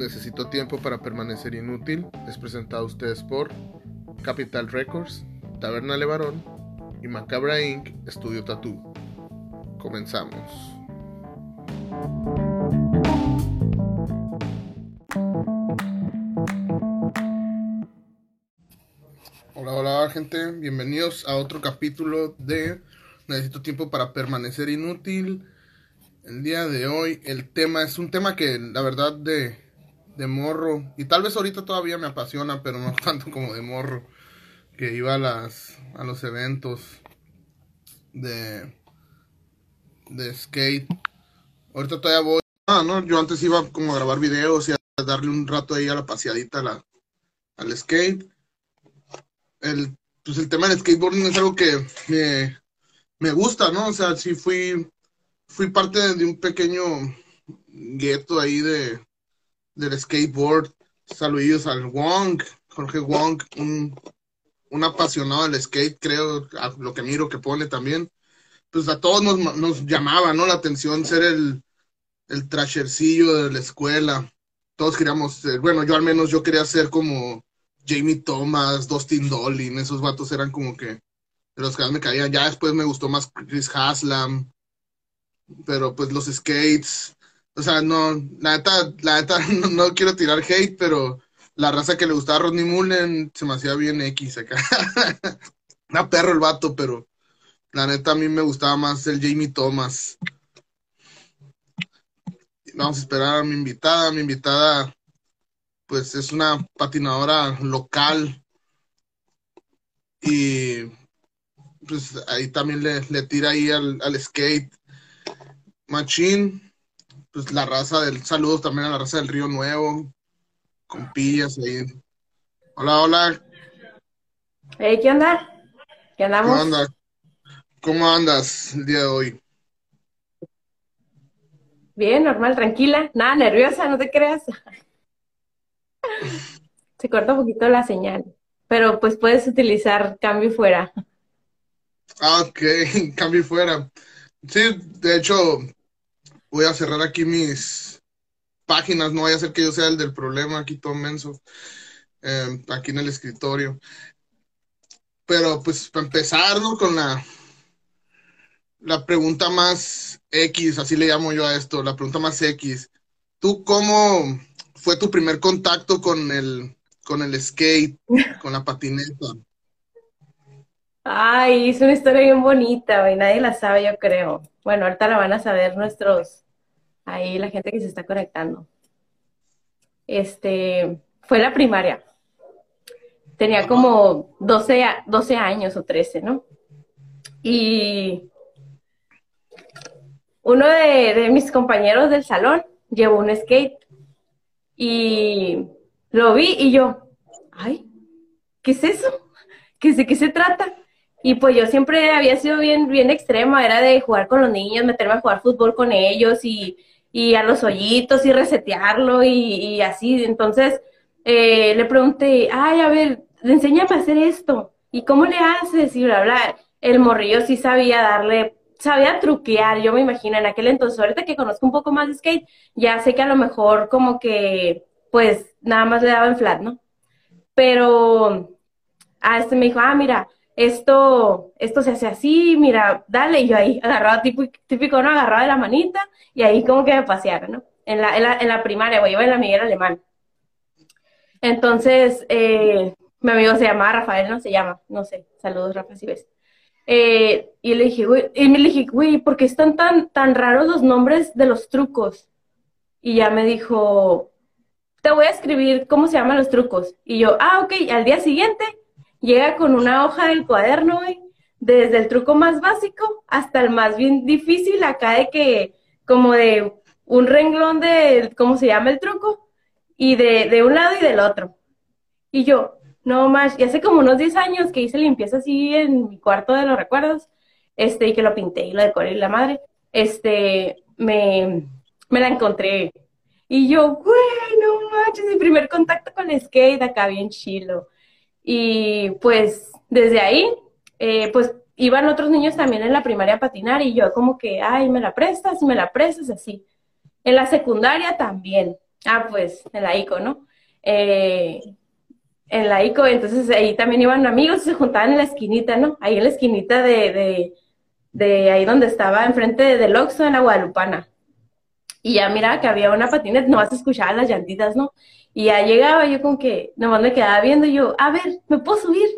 Necesito tiempo para permanecer inútil es presentado a ustedes por Capital Records, Taberna Levarón y Macabra Inc. Estudio Tattoo. Comenzamos. Hola, hola gente, bienvenidos a otro capítulo de Necesito tiempo para permanecer inútil. El día de hoy el tema es un tema que la verdad de, de morro, y tal vez ahorita todavía me apasiona, pero no tanto como de morro, que iba a, las, a los eventos de, de skate. Ahorita todavía voy. Ah, no, yo antes iba como a grabar videos y a darle un rato ahí a la paseadita la, al skate. El, pues el tema del skateboarding es algo que me, me gusta, ¿no? O sea, sí fui fui parte de un pequeño gueto ahí de del skateboard. Saludos al Wong, Jorge Wong, un, un apasionado del skate, creo, a lo que miro que pone también. Pues a todos nos, nos llamaba, ¿no? La atención ser el, el trashercillo de la escuela. Todos queríamos ser, bueno, yo al menos yo quería ser como Jamie Thomas, Dustin Dolin, esos vatos eran como que de los que más me caían. Ya después me gustó más Chris Haslam, pero pues los skates, o sea, no, la neta, la neta, no, quiero tirar hate, pero la raza que le gustaba a Rodney Mullen se me hacía bien X acá. Una perro el vato, pero la neta a mí me gustaba más el Jamie Thomas. Vamos a esperar a mi invitada. Mi invitada, pues es una patinadora local. Y pues ahí también le, le tira ahí al, al skate Machín, pues la raza del saludos también a la raza del Río Nuevo, con pillas ahí. Hola, hola. Hey, ¿qué onda? ¿Qué andamos? ¿Cómo andas? ¿Cómo andas el día de hoy? Bien, normal, tranquila. Nada, nerviosa, no te creas. Se corta un poquito la señal, pero pues puedes utilizar cambio fuera. Ah, ok, cambio fuera. Sí, de hecho, voy a cerrar aquí mis páginas, no vaya a ser que yo sea el del problema aquí todo menso, eh, aquí en el escritorio. Pero pues para empezar, ¿no? Con la, la pregunta más X, así le llamo yo a esto, la pregunta más X. ¿Tú cómo fue tu primer contacto con el, con el skate, con la patineta? Ay, es una historia bien bonita, güey. Nadie la sabe, yo creo. Bueno, ahorita la van a saber nuestros, ahí la gente que se está conectando. Este, fue la primaria. Tenía como 12, 12 años o 13, ¿no? Y uno de, de mis compañeros del salón llevó un skate y lo vi y yo, ay, ¿qué es eso? ¿Qué, ¿De qué se trata? Y pues yo siempre había sido bien, bien extrema, era de jugar con los niños, meterme a jugar fútbol con ellos y, y a los hoyitos y resetearlo y, así. Entonces eh, le pregunté, ay, a ver, enséñame a hacer esto. ¿Y cómo le haces? Y bla, bla. El morrillo sí sabía darle, sabía truquear, yo me imagino, en aquel entonces. Ahorita que conozco un poco más de skate, ya sé que a lo mejor como que, pues, nada más le daba en flat, ¿no? Pero a este me dijo, ah, mira, esto, esto se hace así, mira, dale, y yo ahí agarraba, típico, típico, ¿no? Agarraba de la manita y ahí como que me paseara, ¿no? En la, en la, en la primaria, güey, iba en la Miguel Alemán. Entonces, eh, mi amigo se llamaba Rafael, ¿no? Se llama, no sé, saludos, Rafa, si ves. Eh, y le dije, güey, y me dije, güey, ¿por qué están tan, tan raros los nombres de los trucos? Y ya me dijo, te voy a escribir cómo se llaman los trucos. Y yo, ah, ok, al día siguiente llega con una hoja del cuaderno, güey, desde el truco más básico hasta el más bien difícil, acá de que, como de un renglón de, ¿cómo se llama el truco? Y de, de un lado y del otro. Y yo, no más, y hace como unos 10 años que hice limpieza así en mi cuarto de los recuerdos, este, y que lo pinté y lo decoré y la madre, este, me, me la encontré. Y yo, bueno, manches, mi primer contacto con skate acá bien chilo. Y pues desde ahí, eh, pues iban otros niños también en la primaria a patinar y yo como que, ay, me la prestas, me la prestas, así. En la secundaria también. Ah, pues, en la ICO, ¿no? Eh, en la ICO, entonces ahí también iban amigos y se juntaban en la esquinita, ¿no? Ahí en la esquinita de, de, de ahí donde estaba, enfrente del Oxxo en la Guadalupana. Y ya miraba que había una patineta, no vas a escuchar las llantitas, ¿no? Y ya llegaba yo con que nomás me quedaba viendo y yo, a ver, ¿me puedo subir?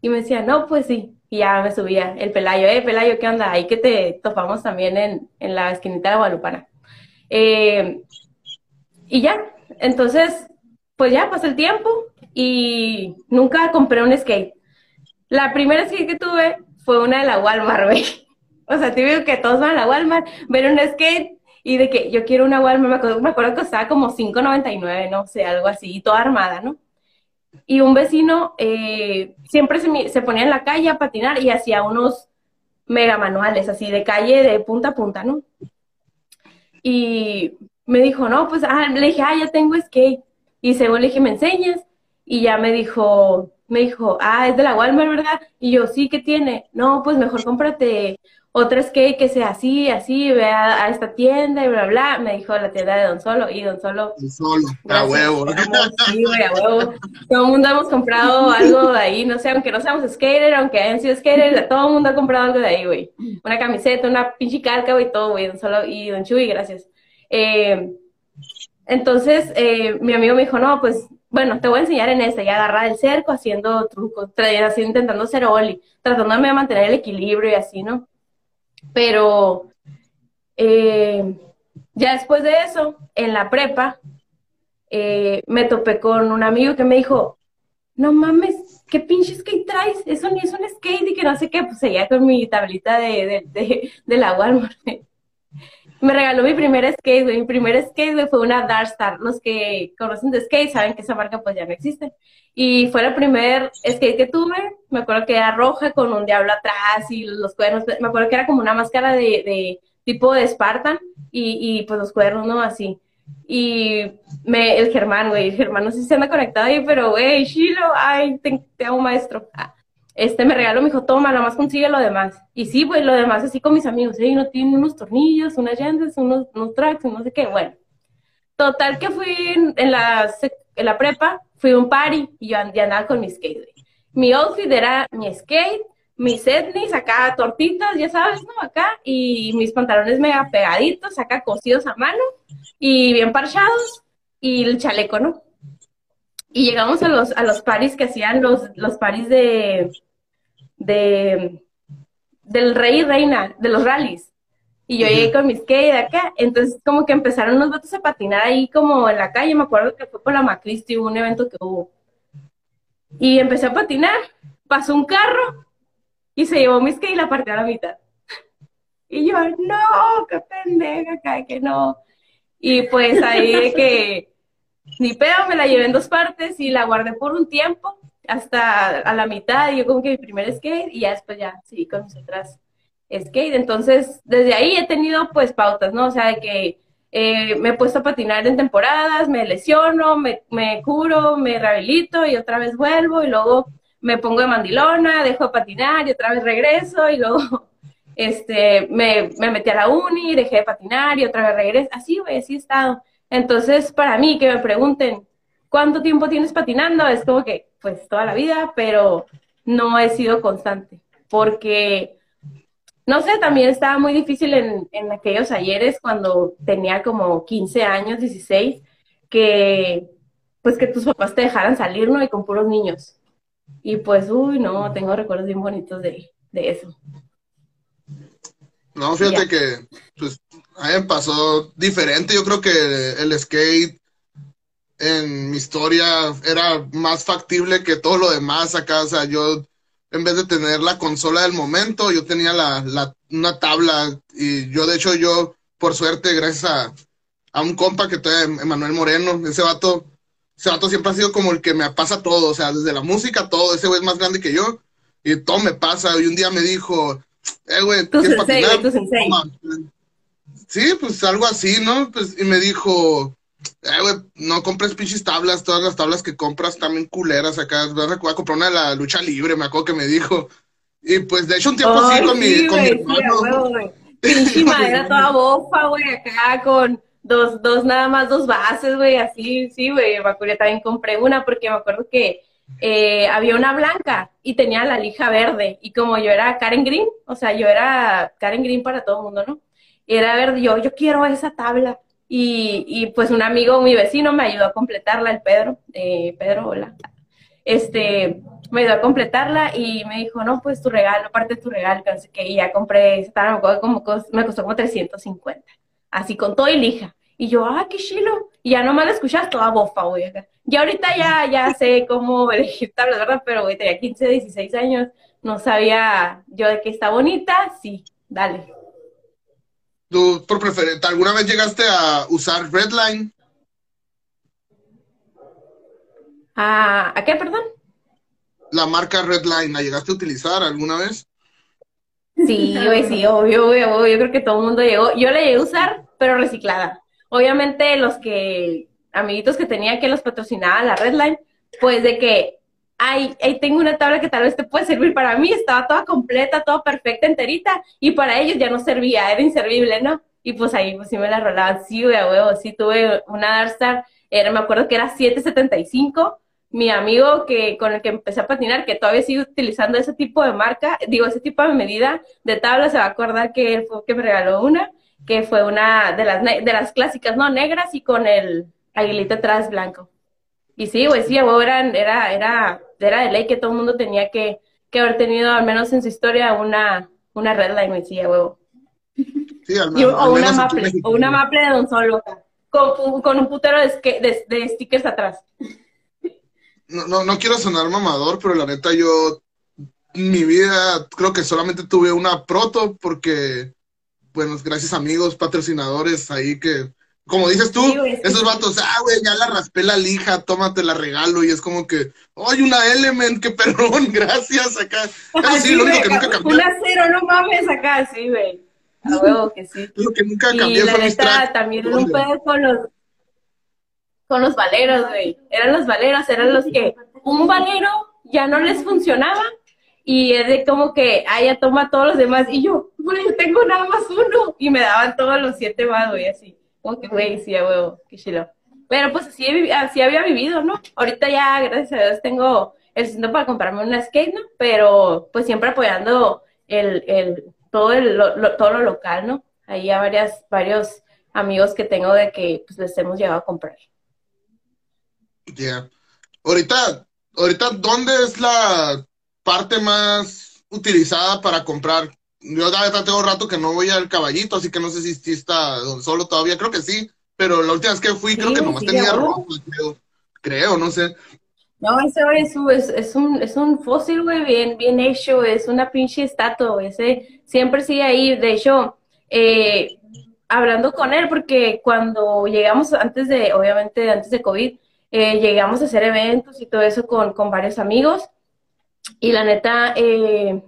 Y me decía, no, pues sí. Y ya me subía el Pelayo, eh, Pelayo, ¿qué onda? Ahí que te topamos también en, en la esquinita de Guadalupana. Eh, y ya, entonces, pues ya pasó el tiempo y nunca compré un skate. La primera skate que tuve fue una de la Walmart, güey. O sea, te que todos van a la Walmart, ver un skate y de que yo quiero una Walmart, me acuerdo, me acuerdo que costaba como $5.99, no sé, algo así, y toda armada, ¿no? Y un vecino eh, siempre se, se ponía en la calle a patinar y hacía unos mega manuales, así de calle de punta a punta, ¿no? Y me dijo, no, pues, ah, le dije, ah, ya tengo skate. Y según le dije, ¿me enseñas? Y ya me dijo, me dijo, ah, es de la Walmart, ¿verdad? Y yo, sí, ¿qué tiene? No, pues mejor cómprate otra skate que sea así, así, ve a, esta tienda y bla, bla. Me dijo la tienda de Don Solo y Don Solo. Don Solo, a huevo. Sí, güey, a huevo. Todo el mundo hemos comprado algo de ahí, no sé, aunque no seamos skater, aunque hayan sido skater, todo el mundo ha comprado algo de ahí, güey. Una camiseta, una pinche calca, güey, todo, güey, Don Solo y Don Chuy, gracias. Eh, entonces, eh, mi amigo me dijo, no, pues, bueno, te voy a enseñar en esta, y agarrar el cerco haciendo trucos, así intentando hacer oli, tratándome de mantener el equilibrio y así, ¿no? Pero eh, ya después de eso, en la prepa, me topé con un amigo que me dijo, no mames, ¿qué pinche skate traes? Eso ni es un skate y que no sé qué, pues seguía con mi tablita de, de, de la Walmart me regaló mi primer skate, Mi primer skate, fue una Darkstar. Los que conocen de skate saben que esa marca pues ya no existe. Y fue el primer skate que tuve. Me acuerdo que era roja con un diablo atrás y los cuernos. Me acuerdo que era como una máscara de, tipo de Spartan y, pues los cuernos, ¿no? Así. Y me, el Germán, güey, el Germán no sé si se anda conectado ahí, pero güey, Shilo, ay, te, te amo maestro. Ah este me regaló, me dijo, toma, nada más consigue lo demás. Y sí, pues lo demás así con mis amigos, ¿eh? no tiene unos tornillos, unas llantas, unos, unos tracks, no sé qué, bueno. Total que fui en, la, en la prepa, fui a un party y yo andaba con mi skate. Mi outfit era mi skate, mis etnis, acá tortitas, ya sabes, ¿no? Acá, y mis pantalones mega pegaditos, acá cosidos a mano, y bien parchados, y el chaleco, ¿no? Y llegamos a los, a los paris que hacían los, los paris de, de del rey y reina, de los rallies. Y yo llegué con mis skate de acá, entonces como que empezaron unos vatos a patinar ahí como en la calle, me acuerdo que fue por la Macristi, hubo un evento que hubo. Y empecé a patinar, pasó un carro y se llevó mi skate y la partió a la mitad. Y yo, no, qué pendeja, acá, que no. Y pues ahí de que ni pedo, me la llevé en dos partes y la guardé por un tiempo hasta a la mitad, yo como que mi primer skate y ya después ya seguí con mis skate. Entonces, desde ahí he tenido pues pautas, ¿no? O sea, de que eh, me he puesto a patinar en temporadas, me lesiono, me, me curo, me rehabilito y otra vez vuelvo y luego me pongo de mandilona, dejo de patinar y otra vez regreso y luego este, me, me metí a la uni, dejé de patinar y otra vez regreso. Así, güey, así he estado. Entonces, para mí, que me pregunten, ¿cuánto tiempo tienes patinando? Es como que, pues toda la vida, pero no he sido constante, porque, no sé, también estaba muy difícil en, en aquellos ayeres cuando tenía como 15 años, 16, que, pues que tus papás te dejaran salir, ¿no? Y con puros niños. Y pues, uy, no, tengo recuerdos bien bonitos de, de eso. No, fíjate que, pues, a mí me pasó diferente. Yo creo que el skate en mi historia era más factible que todo lo demás acá. O sea, yo, en vez de tener la consola del momento, yo tenía la, la, una tabla. Y yo, de hecho, yo, por suerte, gracias a, a un compa que todavía, Emanuel Moreno, ese vato, ese vato siempre ha sido como el que me pasa todo. O sea, desde la música, todo. Ese güey es más grande que yo. Y todo me pasa. Y un día me dijo, eh, güey, ¿quieres patinar? Sí, pues algo así, ¿no? Pues, y me dijo, eh, güey, no compres pinches tablas, todas las tablas que compras también culeras acá. Voy a comprar una de la lucha libre, me acuerdo que me dijo. Y pues de hecho un tiempo así con, mi, con mi hermano. Pinche madera toda bofa, güey, acá con dos, dos, nada más dos bases, güey, así, sí, güey, me acuerdo, también compré una porque me acuerdo que eh, había una blanca y tenía la lija verde, y como yo era Karen Green, o sea, yo era Karen Green para todo el mundo, ¿no? Y era verde, yo, yo quiero esa tabla, y, y pues un amigo, mi vecino, me ayudó a completarla, el Pedro, eh, Pedro, hola, este, me ayudó a completarla y me dijo, no, pues tu regalo, parte de tu regalo, que y ya compré, como, me costó como 350, así con todo y lija. Y yo, ah, qué chilo. Y ya nomás la escuchas toda bofa, güey. Y ahorita ya, ya sé cómo elegir tablas, ¿verdad? Pero, güey, tenía 15, 16 años, no sabía yo de que está bonita, sí, dale. ¿Tú, por preferencia, alguna vez llegaste a usar Redline? ¿A, ¿A qué, perdón? La marca Redline, ¿la llegaste a utilizar alguna vez? Sí, güey, sí, obvio, obvio, Yo creo que todo el mundo llegó. Yo la llegué a usar, pero reciclada. Obviamente, los que, amiguitos que tenía que los patrocinaban la Redline, pues de que, ay, ahí tengo una tabla que tal vez te puede servir para mí, estaba toda completa, toda perfecta, enterita, y para ellos ya no servía, era inservible, ¿no? Y pues ahí, pues sí me la rolaban, sí, a huevo, sí tuve una Darkstar, era, me acuerdo que era 775, mi amigo que con el que empecé a patinar, que todavía sigue utilizando ese tipo de marca, digo, ese tipo de medida de tabla, se va a acordar que él fue que me regaló una, que fue una de las, de las clásicas, ¿no? Negras y con el aguilito atrás blanco. Y sí, güey, sí, güey, era, era, era, era de ley que todo el mundo tenía que, que haber tenido, al menos en su historia, una, una red line, güey, sí, huevo. Sí, al menos, o, una maple, o una maple de Don Solo, con, con un putero de, de, de stickers atrás no, no, no quiero sonar mamador, pero la neta yo, mi vida, creo que solamente tuve una proto porque, bueno, gracias amigos, patrocinadores ahí que, como dices tú, esos vatos, ah, güey, ya la raspé la lija, tómate la regalo, y es como que, ¡ay, una Element, qué perrón, gracias, acá! Eso sí, lo único que nunca cambió. Una cero, no mames, acá, sí, güey. A huevo que sí. Lo que nunca cambió fue neta, también un pedo con los con los valeros, güey. Eran los valeros, eran los que un valero ya no les funcionaba y es de como que, ah, ya toma todos los demás. Y yo, güey, yo tengo nada más uno. Y me daban todos los siete más, güey, así. Como que, güey, sí, a huevo, qué chilo. Pero pues así, así había vivido, ¿no? Ahorita ya, gracias a Dios, tengo el centro para comprarme una skate, ¿no? Pero pues siempre apoyando el, el, todo, el, lo, todo lo local, ¿no? Ahí a varias, varios amigos que tengo de que pues les hemos llegado a comprar. Ya. Ahorita, ahorita, ¿dónde es la parte más utilizada para comprar? Yo ya tengo rato que no voy al caballito, así que no sé si, está solo todavía, creo que sí, pero la última vez que fui creo que nomás tenía rojo, creo, no sé. No, ese es, es, es, un, es un fósil, güey, bien, bien hecho, es una pinche estatua, ese siempre sigue ahí, de hecho, eh, hablando con él, porque cuando llegamos antes de, obviamente antes de COVID, eh, llegamos a hacer eventos y todo eso con, con varios amigos. Y la neta, eh,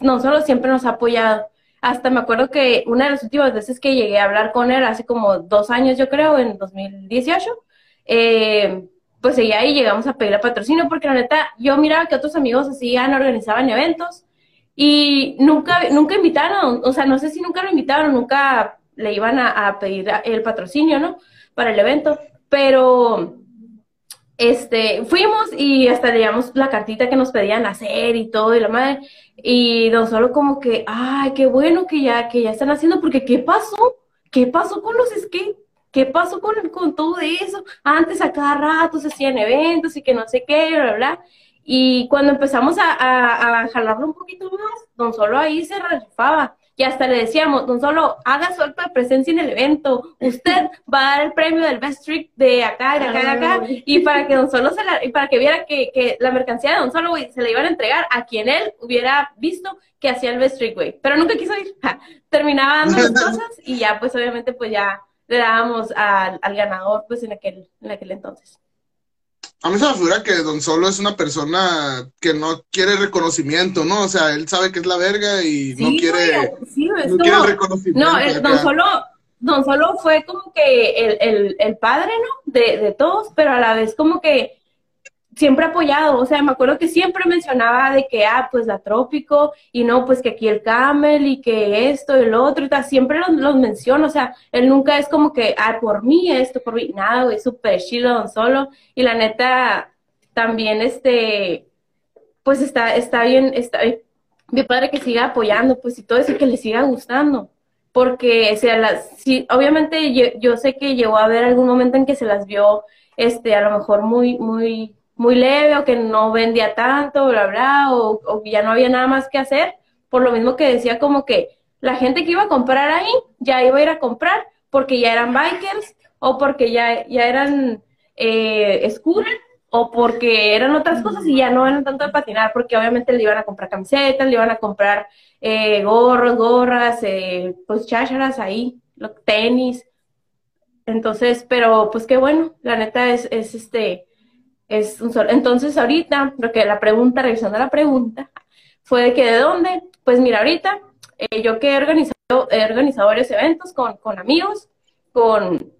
no solo siempre nos ha apoyado. Hasta me acuerdo que una de las últimas veces que llegué a hablar con él, hace como dos años yo creo, en 2018, eh, pues seguía ahí llegamos a pedirle patrocinio porque la neta, yo miraba que otros amigos hacían, organizaban eventos y nunca, nunca invitaron, o sea, no sé si nunca lo invitaron, nunca le iban a, a pedir el patrocinio, ¿no? Para el evento, pero este, fuimos y hasta leíamos la cartita que nos pedían hacer y todo y la madre. Y don solo como que, ay, qué bueno que ya, que ya están haciendo, porque ¿qué pasó? ¿Qué pasó con los skate? ¿Qué pasó con, con todo eso? Antes a cada rato se hacían eventos y que no sé qué, bla, bla. Y cuando empezamos a, a, a jalarlo un poquito más, don solo ahí se rifaba y hasta le decíamos, don Solo, haga su acto de presencia en el evento, usted va a dar el premio del Best Trick de acá, de acá, de acá, y para que Don Solo se la, y para que viera que, que la mercancía de Don Solo, güey, se le iban a entregar a quien él hubiera visto que hacía el Best Trick, güey, pero nunca quiso ir, terminaba dando las cosas y ya, pues obviamente, pues ya le dábamos al, al ganador, pues en aquel, en aquel entonces. A mí se me figura que Don Solo es una persona que no quiere reconocimiento, ¿no? O sea, él sabe que es la verga y no quiere, sí, no quiere reconocimiento. No, Don Solo, Don Solo fue como que el, el, el padre, ¿no? De, de, todos, pero a la vez como que siempre apoyado, o sea, me acuerdo que siempre mencionaba de que, ah, pues la Trópico, y no, pues que aquí el Camel, y que esto y lo otro, y tal, siempre los, los menciono, o sea, él nunca es como que, ah, por mí esto, por mí, nada, güey, súper chido, don Solo, y la neta, también, este, pues está, está bien, está bien padre que siga apoyando, pues, y todo eso, que le siga gustando, porque, o sea, las, sí, obviamente yo, yo sé que llegó a haber algún momento en que se las vio, este, a lo mejor muy, muy, muy leve o que no vendía tanto, bla, bla, o, o ya no había nada más que hacer, por lo mismo que decía como que la gente que iba a comprar ahí ya iba a ir a comprar porque ya eran bikers o porque ya, ya eran eh, o porque eran otras cosas y ya no eran tanto de patinar porque obviamente le iban a comprar camisetas, le iban a comprar eh, gorros, gorras, eh, pues chácharas ahí, tenis. Entonces, pero pues qué bueno, la neta es, es este, es un solo. Entonces, ahorita, lo que la pregunta, revisando la pregunta, fue de que de dónde. Pues mira, ahorita, eh, yo que he organizado, he organizado varios eventos con, con amigos, con,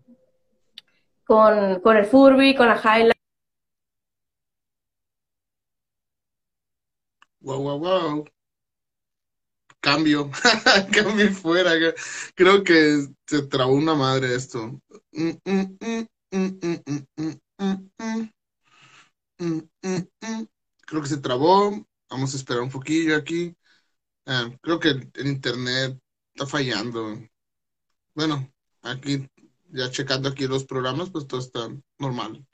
con, con el Furby, con la Highlight. Wow, wow, wow. Cambio, cambio fuera. Creo que se trabó una madre esto. Mm, mm, mm. Creo que se trabó. Vamos a esperar un poquillo aquí. Ah, creo que el, internet está fallando. Bueno, aquí, ya checando aquí los programas, pues todo está normal.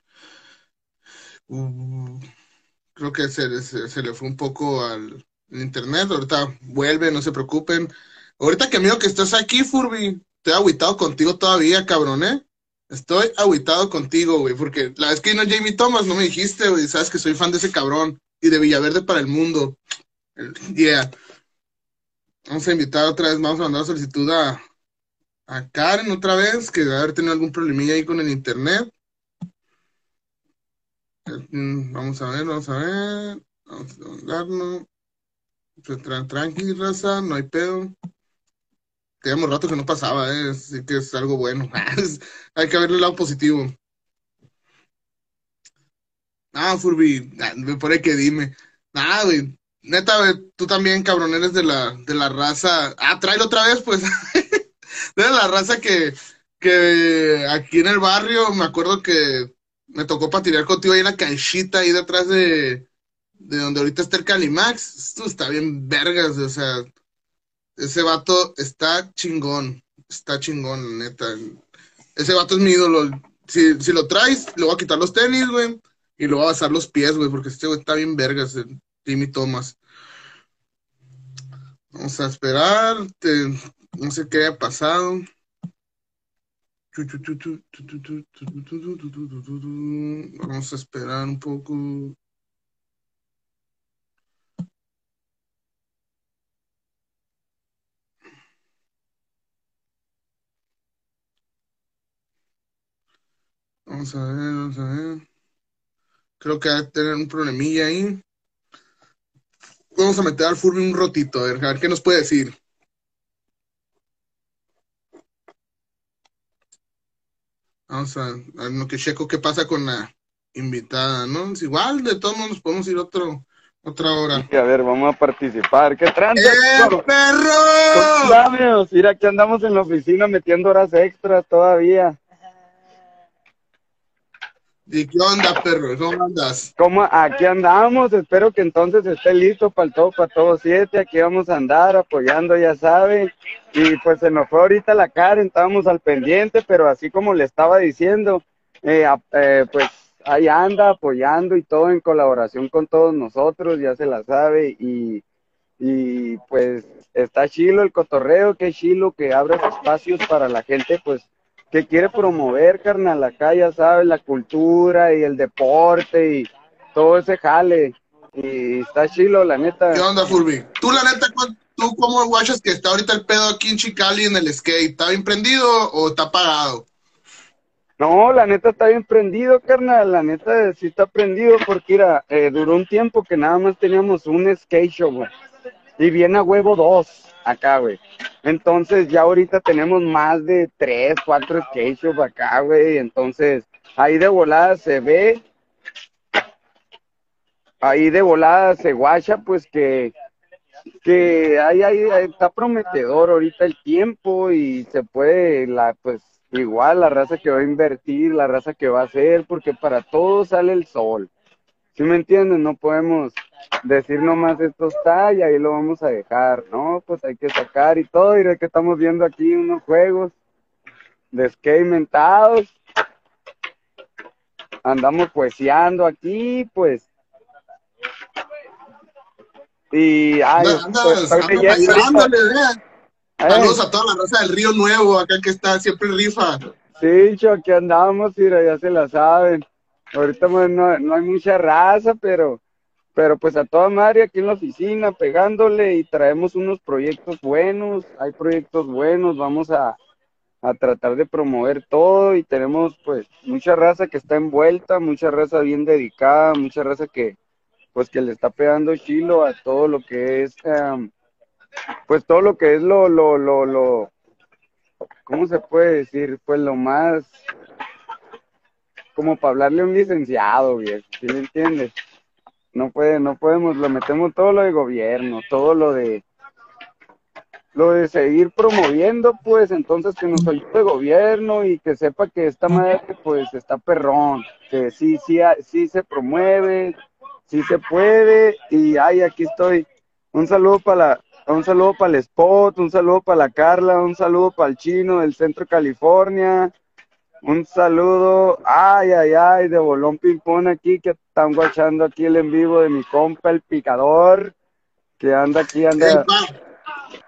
Creo que se, se, le fue un poco al internet. Ahorita vuelve, no se preocupen. Ahorita que amigo que estás aquí, Furby, estoy aguitado contigo todavía, cabrón, ¿eh? Estoy aguitado contigo, güey, porque la vez que vino Jamie Thomas no me dijiste, güey, sabes que soy fan de ese cabrón y de Villaverde para el mundo. Yeah. Vamos a invitar otra vez, vamos a mandar solicitud a, Karen otra vez, que debe haber tenido algún problemilla ahí con el internet. Mm, vamos a ver, vamos a ver. Vamos a mandarlo. Tranqui, raza, no hay pedo. Teníamos rato que no pasaba, ¿eh? así que es algo bueno. Hay que verle el lado positivo. Ah, Furby, me pone que dime. Ah, güey. Neta, tú también, cabrón, eres de la, de la raza. Ah, tráelo otra vez, pues. de la raza que, que aquí en el barrio, me acuerdo que me tocó patinar contigo ahí en la canchita, ahí detrás de, de donde ahorita está el Calimax. Esto está bien vergas, o sea, ese vato está chingón. Está chingón, neta. Ese vato es mi ídolo. Si, si lo traes, le voy a quitar los tenis, güey. Y le voy a basar los pies, güey, porque este güey está bien vergas, el Timmy Thomas. Vamos a esperar. no sé qué haya pasado. Vamos a esperar un poco. Vamos a ver, vamos a ver. Creo que va a tener un problemilla ahí. Vamos a meter al Furby un rotito, a ver, a ver qué nos puede decir. Vamos a, ver lo que checo qué pasa con la invitada, ¿no? Es igual, de todos modos nos podemos ir otro, otra hora. a ver, vamos a participar. ¿Qué tranza? ¡Eh, perro! Mira, que andamos en la oficina metiendo horas extras todavía. ¿Y qué onda, perro? ¿Cómo andas? ¿Cómo? Aquí andamos, espero que entonces esté listo para el todo, para todos siete, aquí vamos a andar apoyando, ya sabe. Y pues se nos fue ahorita la cara, estábamos al pendiente, pero así como le estaba diciendo, eh, eh, pues ahí anda apoyando y todo en colaboración con todos nosotros, ya se la sabe, y, y pues está chilo el cotorreo, que chilo que abres espacios para la gente, pues que quiere promover, carnal, acá ya sabes, la cultura y el deporte y todo ese jale. Y está chilo, la neta. ¿Qué onda, Furby? Tú, la neta, ¿tú cómo guachas que está ahorita el pedo aquí en Chicali en el skate? ¿Está bien prendido o está apagado? No, la neta está bien prendido, carnal. La neta sí está prendido porque, mira, eh, duró un tiempo que nada más teníamos un skate show, güey. Y viene a huevo dos acá, güey. Entonces ya ahorita tenemos más de tres, cuatro skate acá, güey. Entonces ahí de volada se ve ahí de volada se guacha, pues que, que ahí, ahí, está prometedor ahorita el tiempo y se puede, la, pues igual la raza que va a invertir, la raza que va a hacer, porque para todo sale el sol. ¿Sí me entienden? No podemos decir nomás esto está y ahí lo vamos a dejar, ¿no? Pues hay que sacar y todo, y de que estamos viendo aquí unos juegos de skate mentados. Andamos poeseando aquí, pues. Y ay, pues, Saludos a toda la raza del Río Nuevo, acá que está siempre rifa. Sí, aquí andamos, mira, ya se la saben. Ahorita no, no hay mucha raza, pero pero pues a toda madre aquí en la oficina pegándole y traemos unos proyectos buenos, hay proyectos buenos, vamos a, a tratar de promover todo y tenemos pues mucha raza que está envuelta, mucha raza bien dedicada, mucha raza que pues que le está pegando chilo a todo lo que es em, pues todo lo que es lo lo lo lo ¿cómo se puede decir? Pues lo más como para hablarle a un licenciado, viejo, ¿sí me entiendes? No puede, no podemos, lo metemos todo lo de gobierno, todo lo de lo de seguir promoviendo, pues entonces que nos ayude el gobierno y que sepa que esta madre pues está perrón, que sí, sí, sí se promueve, sí se puede y ay, aquí estoy. Un saludo para la, un saludo para el Spot, un saludo para la Carla, un saludo para el chino del centro de California, un saludo, ay, ay, ay, de Bolón Pimpón aquí, que están guachando aquí el en vivo de mi compa, el picador, que anda aquí, anda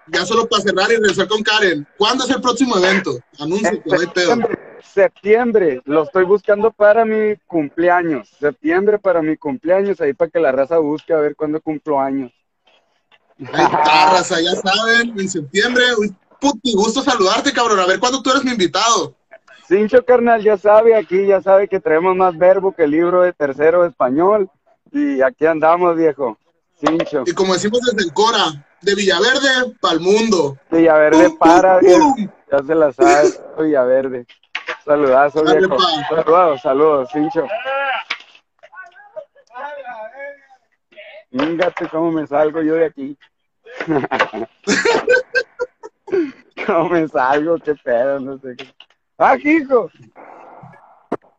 ya solo para cerrar y regresar con Karen, ¿cuándo es el próximo evento? Anuncio, que septiembre, septiembre, lo estoy buscando para mi cumpleaños, septiembre para mi cumpleaños, ahí para que la raza busque a ver cuándo cumplo años. Ahí está, raza, ya saben, en septiembre, un gusto saludarte, cabrón, a ver cuándo tú eres mi invitado. Cincho, carnal, ya sabe, aquí ya sabe que traemos más verbo que el libro de tercero español, y aquí andamos, viejo. Cincho. Y como decimos desde el Cora, de Villaverde para el mundo. Villaverde para, ya se la sabe, Villaverde. Saludazo, viejo. Saludos, saludos, Cincho. Fíjate cómo me salgo yo de aquí. ¿Cómo me salgo? ¿Qué pedo? No sé qué. ¡Ah, hijo!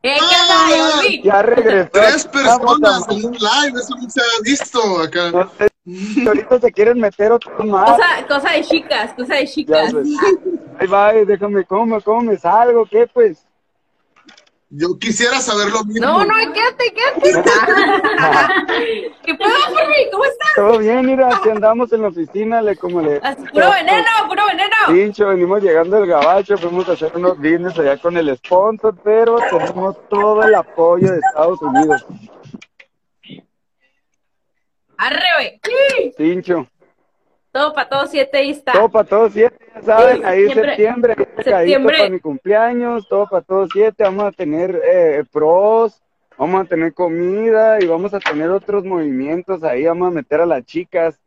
¿Qué ah, ya regresó. Tres personas en un live, eso no se ha visto acá. No sé, ahorita se quieren meter otro más. Cosa, cosa de chicas, cosa de chicas. Ahí va, déjame, ¿cómo, ¿cómo me salgo? ¿Qué pues? Yo quisiera saber lo mismo. No, no, quédate, quédate. ¿Qué puedo? ¿Cómo estás? Todo bien, mira, aquí andamos en la oficina, le como le... Puro veneno, puro veneno. Pincho, venimos llegando del gabacho, fuimos a hacer unos business allá con el sponsor, pero tenemos todo el apoyo de Estados Unidos. Arre, güey. Pincho. Todo para todos siete ahí está. Todo para todos siete, ya saben, ahí septiembre, septiembre. para mi cumpleaños, todo para todos siete, vamos a tener eh, pros, vamos a tener comida y vamos a tener otros movimientos ahí, vamos a meter a las chicas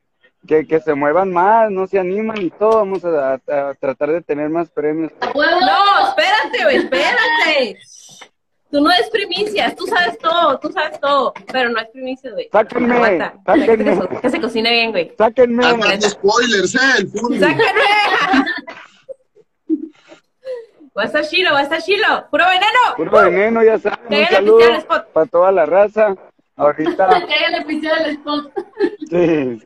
que, que se muevan más, no se animan y todo, vamos a, a tratar de tener más premios. No, espérate, espérate. Tú no es primicias, tú sabes todo, tú sabes todo, pero no es primicias, güey. Sáquenme, sáquenme. Que, se cocine bien, güey. Sáquenme. Hablando spoilers, eh, el Sáquenme. Va a estar chilo, va a estar chilo. Puro veneno. Puro veneno, ya saben. Un saludo para toda la raza. Ahorita. que haya el del spot. Sí.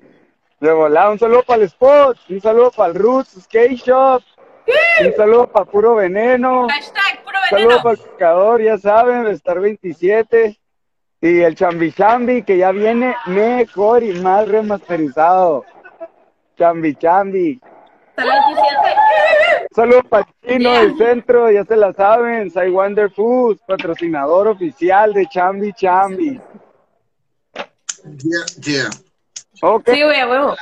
De volada, un saludo para el spot, un saludo para el Roots Skate Shop. Un saludo para puro veneno. Hashtag puro veneno. Saludo para el pescador, ya saben, Star 27. Y el Chambi Chambi, que ya viene mejor y más remasterizado. Chambi Chambi. Saludos para Chino del centro, ya se la saben. Sai Wonder Foods, patrocinador oficial de Chambi Chambi. Yeah, yeah. Okay. Sí, güey, a huevo.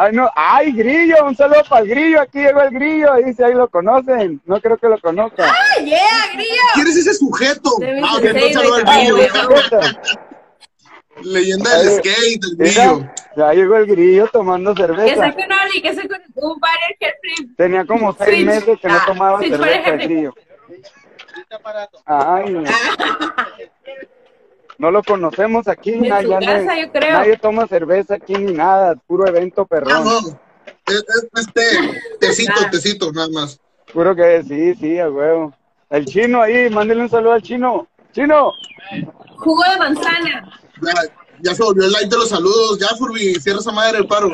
Ay, no. Ay, Grillo, un saludo para el Grillo. Aquí llegó el Grillo. Ahí sí, ahí lo conocen. No creo que lo conozcan. ¡Ah, yeah, Grillo! ¿Quién es ese sujeto? Ah, ok, no saludo al Grillo. Leyenda del skate, el Grillo. Ya llegó el Grillo tomando cerveza. Que saque un Oli, que saque un Free. Tenía como seis meses que no ah, tomaba cerveza el Grillo. Ay, no lo conocemos aquí, En nadie, su casa, yo creo. nadie toma cerveza aquí ni nada, puro evento Ah, perrón. no. Es, es, es té, tecito, Ah. tecito, nada más. Puro que sí, sí, a huevo. El chino ahí, mándele un saludo al chino. Chino, Jugo de manzana. Ya, ya se volvió el like de los saludos. Ya, Furby, cierra esa madre el paro.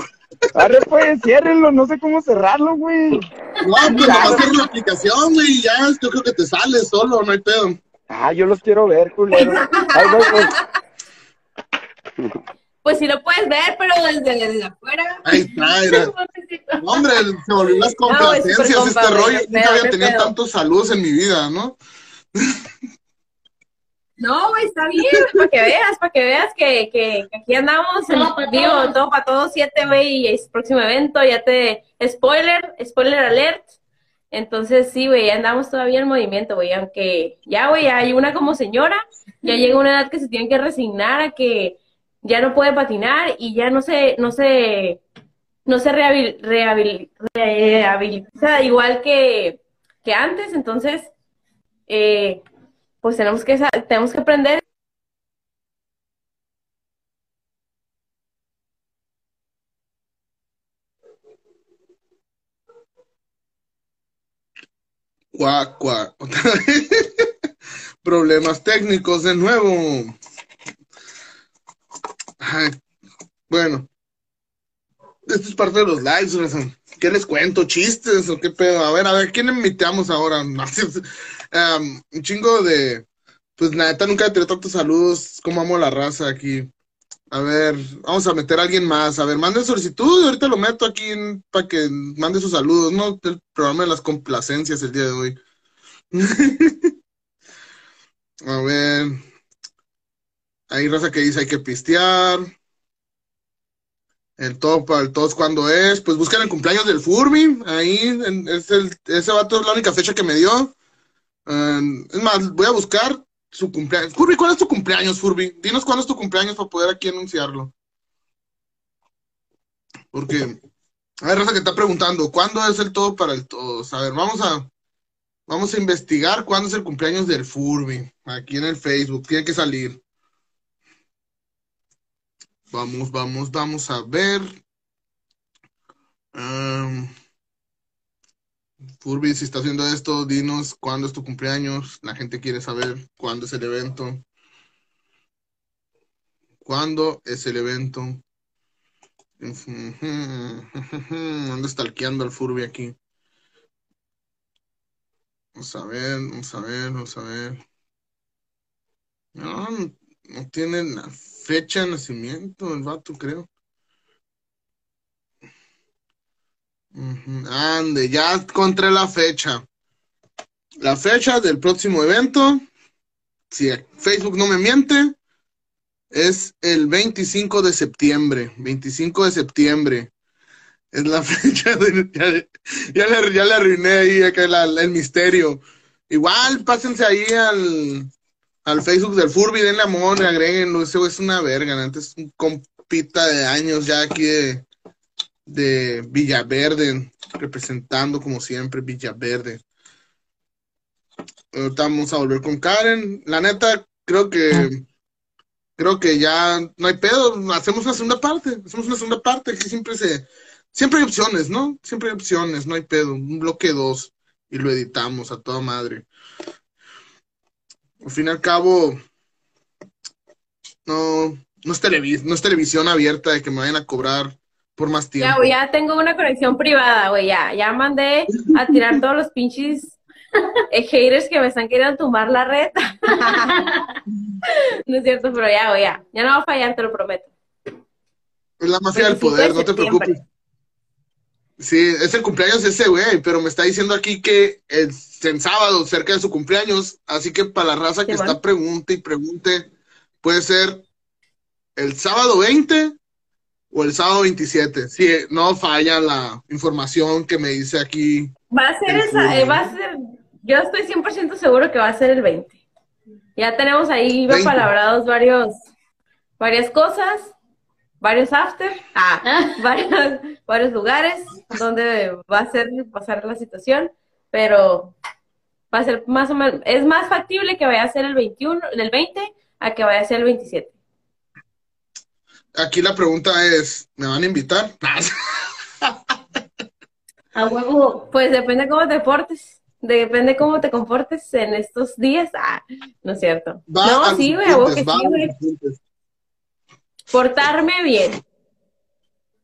arre pues, ciérrenlo, no sé cómo cerrarlo, güey. No, pues nomás cierra la aplicación, güey, ya, yo creo que te sale solo, no hay pedo. Ah, yo los quiero ver, culero. Pues. Pues sí lo puedes ver, pero desde, desde afuera. Ahí está, era. No, hombre, se volvió las No, complacencias este rollo. Nunca pedo, había tenido pedo. tantos saludos en mi vida, ¿no? No, güey, está bien, para que veas, para que veas que, que, que aquí andamos, en, Todo pa' digo, todo para todos, siete, güey, y es próximo evento, ya te, spoiler, spoiler alert, entonces sí, güey, ya andamos todavía en movimiento, güey, aunque ya, güey, hay una como señora, ya llega una edad que se tiene que resignar a que ya no puede patinar y ya no se, no se, no se rehabil- rehabil- rehabilita igual que, que antes, entonces, eh, pues tenemos que, tenemos que aprender. Cuac, cuac. Problemas técnicos de nuevo. Bueno. Esto es parte de los lives, Razón. ¿Qué les cuento? ¿Chistes o qué pedo? A ver, a ver, ¿quién invitamos ahora? Un chingo de... Pues neta nunca tenido tantos saludos. como amo la raza aquí? A ver, vamos a meter a alguien más. A ver, manden solicitud ahorita lo meto aquí para que mande sus saludos, ¿no? El programa de las complacencias el día de hoy. A ver. Hay raza que dice hay que pistear. El top, el todos cuando es. Pues buscan el cumpleaños del Furby. Ahí, en- es el, ese vato es la única fecha que me dio. Es más, voy a buscar su cumpleaños. Furby, ¿cuál es tu cumpleaños, Furby? Dinos cuándo es tu cumpleaños para poder aquí anunciarlo. Porque hay raza que está preguntando, ¿cuándo es el todo para el todos? A ver, vamos a, vamos a investigar cuándo es el cumpleaños del Furby. Aquí en el Facebook, tiene que salir. Vamos, vamos, vamos a ver. Am, Furby, si estás viendo esto, dinos cuándo es tu cumpleaños. La gente quiere saber cuándo es el evento. ¿Cuándo es el evento? Ando stalkeando al Furby aquí. Vamos a ver, vamos a ver, vamos a ver. No, no tiene la fecha de nacimiento el vato, creo. Ande, ya encontré la fecha. La fecha del próximo evento, si Facebook no me miente, es el 25 de septiembre. 25 de septiembre. Es la fecha de... Ya, le, ya le arruiné ahí el misterio. Igual, pásense ahí al, al Facebook del Furby, denle amor, agréguenlo. Ese es una verga, antes es un compita de años ya aquí de, de Villaverde, representando como siempre Villaverde. Vamos a volver con Karen. La neta, creo que creo que ya no hay pedo. Hacemos una segunda parte. Hacemos una segunda parte. Aquí siempre se, siempre hay opciones, ¿no? Siempre hay opciones, no hay pedo. Un bloque dos y lo editamos a toda madre. Al fin y al cabo, no, no no es televisión abierta de que me vayan a cobrar por más tiempo. Ya, güey, ya tengo una conexión privada, güey, ya. Ya mandé a tirar todos los pinches eh, haters que me están queriendo tumbar la red. no es cierto, pero ya, güey, ya. Ya no va a fallar, te lo prometo. Es la mafia del 25 de poder, no te preocupes. Sí, es el cumpleaños ese güey, pero me está diciendo aquí que es en sábado, cerca de su cumpleaños, así que para la raza que está pregunte y pregunte, puede ser el sábado 20 o el sábado 27, si no falla la información que me dice aquí. Va a ser El esa, eh, va a ser, yo estoy 100% seguro que va a ser el 20. Ya tenemos ahí 20. palabrados varios, varias cosas, varios after, ah, varios, varios lugares donde va a ser pasar la situación, pero va a ser más o menos, es más factible que vaya a ser el 21, el 20, a que vaya a ser el 27. Aquí la pregunta es, ¿me van a invitar? a huevo, pues depende cómo te portes. Depende cómo te comportes en estos días. Ah, no es cierto. no, sí, güey, que sí, güey. Portarme bien.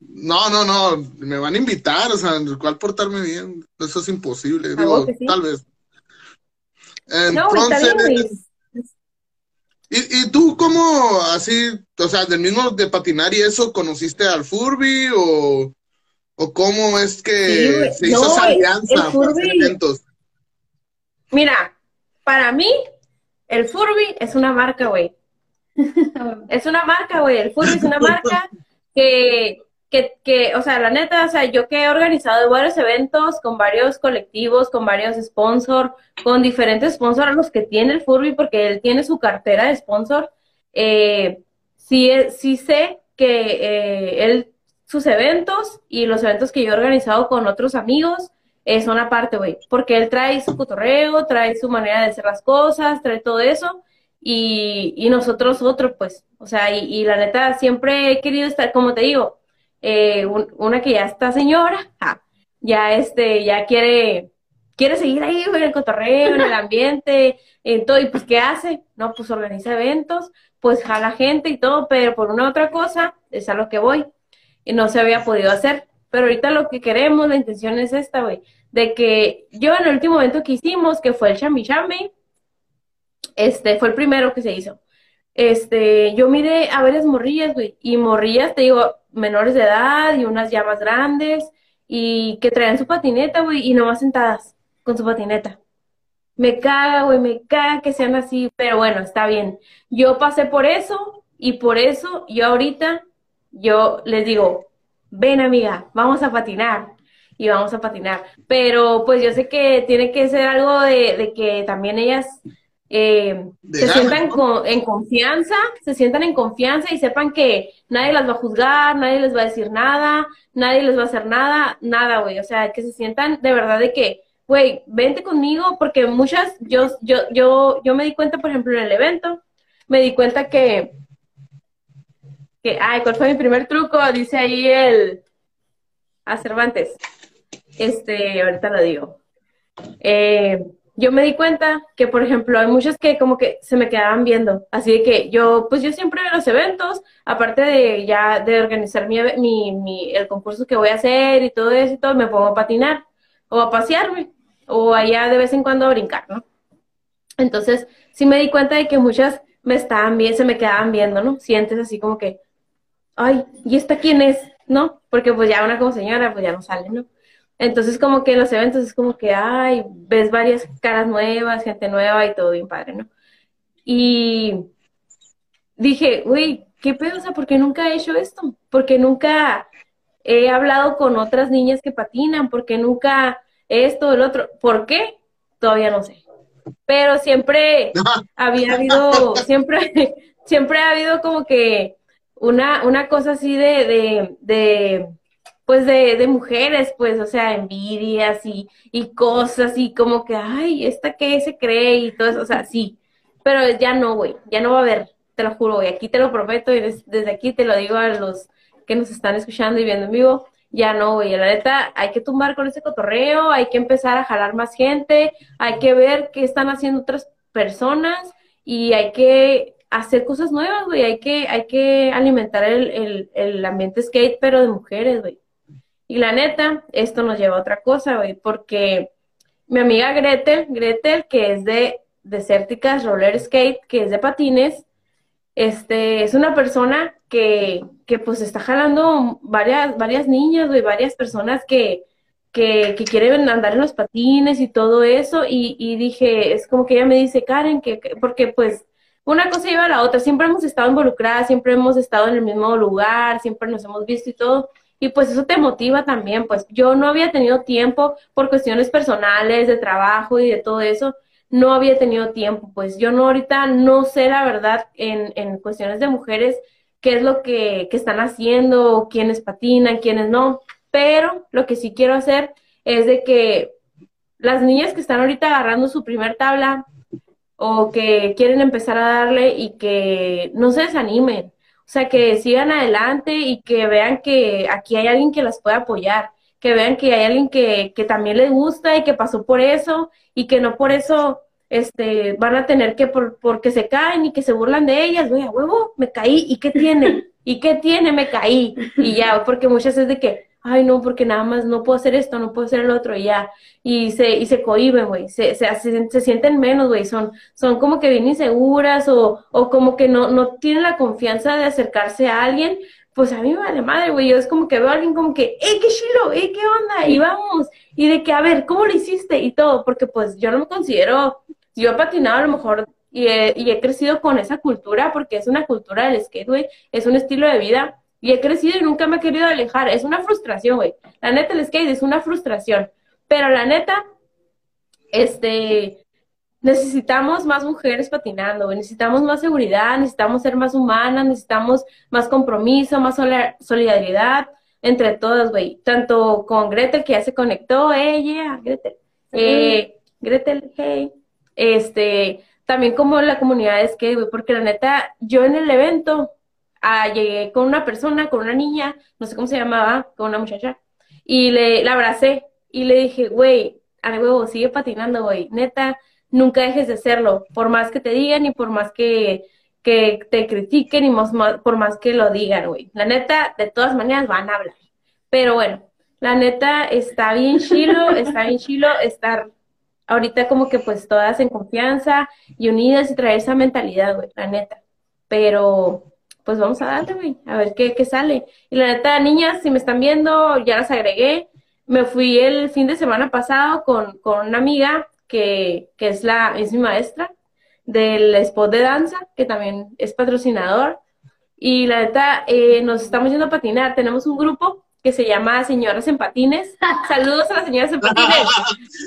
No, no, no, me van a invitar, o sea, ¿cuál portarme bien? Eso es imposible, digo, tal vez. Entonces, ¿y, ¿y tú cómo así, o sea, del mismo de patinar y eso, conociste al Furby o, o cómo es que se hizo esa alianza eventos? Mira, para mí, el Furby es una marca, güey. es una marca, güey. El Furby es una marca que, que, que, o sea, la neta, o sea, yo que he organizado varios eventos con varios colectivos, con varios sponsors, con diferentes sponsors a los que tiene el Furby, porque él tiene su cartera de sponsor. Eh, sí, sí sé que eh, él, sus eventos y los eventos que yo he organizado con otros amigos, es una parte, güey, porque él trae su cotorreo, trae su manera de hacer las cosas, trae todo eso, y, y nosotros otro, pues, o sea, y, la neta, siempre he querido estar, como te digo, eh, una que ya está señora, ya este, ya quiere, quiere seguir ahí, en el cotorreo, en el ambiente, en todo, y pues, ¿qué hace? No, pues organiza eventos, pues jala gente y todo, pero por una otra cosa, es a lo que voy, y no se había podido hacer. Pero ahorita lo que queremos, la intención es esta, güey, de que yo en el último evento que hicimos, que fue el Chami Chami, este, fue el primero que se hizo. Este, yo miré a varias morrillas, güey, y morrillas, te digo, menores de edad y unas ya más grandes, y que traían su patineta, güey, y nomás sentadas con su patineta. Me caga, güey, me caga que sean así, pero bueno, está bien. Yo pasé por eso, y por eso yo ahorita, yo les digo, ven amiga, vamos a patinar y vamos a patinar. Pero pues yo sé que tiene que ser algo de, que también ellas eh, se sientan en confianza, se sientan en confianza y sepan que nadie las va a juzgar, nadie les va a decir nada, nadie les va a hacer nada, nada, güey. O sea, que se sientan de verdad de que, güey, vente conmigo, porque muchas, yo, yo, yo, yo me di cuenta, por ejemplo, en el evento, me di cuenta que que, ay, ¿cuál fue mi primer truco? Dice ahí el, a Cervantes. Este, ahorita lo digo. Eh, yo me di cuenta que, por ejemplo, hay muchos que como que se me quedaban viendo. Así de que yo, pues yo siempre en los eventos, aparte de ya de organizar mi, mi, mi, el concurso que voy a hacer y todo eso y todo, me pongo a patinar o a pasearme o allá de vez en cuando a brincar, ¿no? Entonces, sí me di cuenta de que muchas me estaban bien, se me quedaban viendo, ¿no? Sientes así como que, ay, ¿y esta quién es? ¿No? Porque pues ya una como señora, pues ya no sale, ¿no? Entonces como que en los eventos es como que, ay, ves varias caras nuevas, gente nueva y todo bien padre, ¿no? Y dije, uy, ¿qué pedo? O sea, ¿por qué nunca he hecho esto? Porque nunca he hablado con otras niñas que patinan, porque nunca esto, el otro. ¿Por qué? Todavía no sé. Pero siempre había habido, siempre, siempre ha habido como que una, una cosa así de, de, de pues de, de, mujeres, pues, o sea, envidias y, y cosas y como que, ay, ¿esta qué se cree? Y todo eso, o sea, sí, pero ya no, güey, ya no va a haber, te lo juro, güey, aquí te lo prometo y desde aquí te lo digo a los que nos están escuchando y viendo en vivo, ya no, güey, la neta, hay que tumbar con ese cotorreo, hay que empezar a jalar más gente, hay que ver qué están haciendo otras personas y hay que hacer cosas nuevas, güey. Hay que, hay que alimentar el, el, ambiente skate, pero de mujeres, güey. Y la neta, esto nos lleva a otra cosa, güey, porque mi amiga Gretel, Gretel, que es de Desérticas Roller Skate, que es de patines, este, es una persona que, que pues está jalando varias, varias niñas, güey, varias personas que, que, que, quieren andar en los patines y todo eso, y, y dije, es como que ella me dice, Karen, que porque pues una cosa lleva a la otra, siempre hemos estado involucradas, siempre hemos estado en el mismo lugar, siempre nos hemos visto y todo, y pues eso te motiva también, pues yo no había tenido tiempo por cuestiones personales, de trabajo y de todo eso, no había tenido tiempo, pues yo no ahorita no sé la verdad en, en cuestiones de mujeres qué es lo que, que están haciendo, quiénes patinan, quiénes no, pero lo que sí quiero hacer es de que las niñas que están ahorita agarrando su primer tabla, o que quieren empezar a darle y que no se desanimen. O sea, que sigan adelante y que vean que aquí hay alguien que las puede apoyar, que vean que hay alguien que, que también les gusta y que pasó por eso y que no por eso este, van a tener que, por, porque se caen y que se burlan de ellas, güey, a huevo, me caí, ¿y qué tiene? ¿Y qué tiene? Me caí. Y ya, porque muchas veces de que, ay, no, porque nada más no puedo hacer esto, no puedo hacer el otro, y ya. Y se, y se cohiben, güey, se, se, se, sienten menos, güey, son, son como que bien inseguras o, o como que no, no tienen la confianza de acercarse a alguien. Pues a mí me vale madre, güey, yo es como que veo a alguien como que, ¡eh, qué chilo! ¡eh, qué onda! Y vamos. Y de que, a ver, ¿cómo lo hiciste? Y todo, porque pues yo no me considero, yo he patinado a lo mejor y he, y he crecido con esa cultura, porque es una cultura del skate, güey, es un estilo de vida y he crecido y nunca me he querido alejar. Es una frustración, güey. La neta, el skate es una frustración. Pero la neta, este, necesitamos más mujeres patinando, güey. Necesitamos más seguridad, necesitamos ser más humanas, necesitamos más compromiso, más solidaridad entre todas, güey. Tanto con Gretel, que ya se conectó, ella, Gretel. Eh, Gretel, hey. Este, también como la comunidad de skate, güey, porque la neta, yo en el evento llegué con una persona, con una niña, no sé cómo se llamaba, con una muchacha, y le la abracé y le dije, güey, a huevo, sigue patinando, güey, neta, nunca dejes de hacerlo, por más que te digan y por más que, que te critiquen y por más que lo digan, güey. La neta, de todas maneras van a hablar. Pero bueno, la neta está bien chilo, está bien chilo estar ahorita como que pues todas en confianza y unidas y traer esa mentalidad, güey, la neta. Pero pues vamos a darle, güey, a ver qué, qué sale. Y la neta, niñas, si me están viendo, ya las agregué. Me fui el fin de semana pasado con, con una amiga que, que es, la, es mi maestra del spot de danza, que también es patrocinador. Y la neta, eh, nos estamos yendo a patinar. Tenemos un grupo que se llama Señoras en Patines. Saludos a las señoras en patines.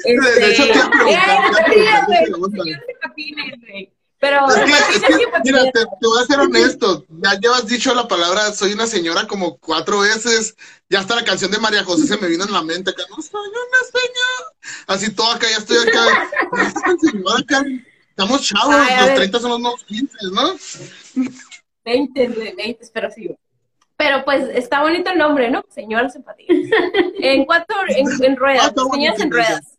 de hecho, Este, te señoras en patines, güey. Pero Es que, es que, mira, te, te voy a ser honesto. Ya llevas dicho la palabra soy una señora como cuatro veces. Ya hasta la canción de María José se me vino en la mente acá. No soy una señora. Así todo acá, ya estoy acá. Esta señora acá. Estamos chavos, Ay, los ver. 30 son los nuevos 15, ¿no? 20, güey, 20, pero sí. Pero pues está bonito el nombre, ¿no? Señoras en patines. En cuatro, en, en Ah, ruedas, bonito, señoras en ruedas.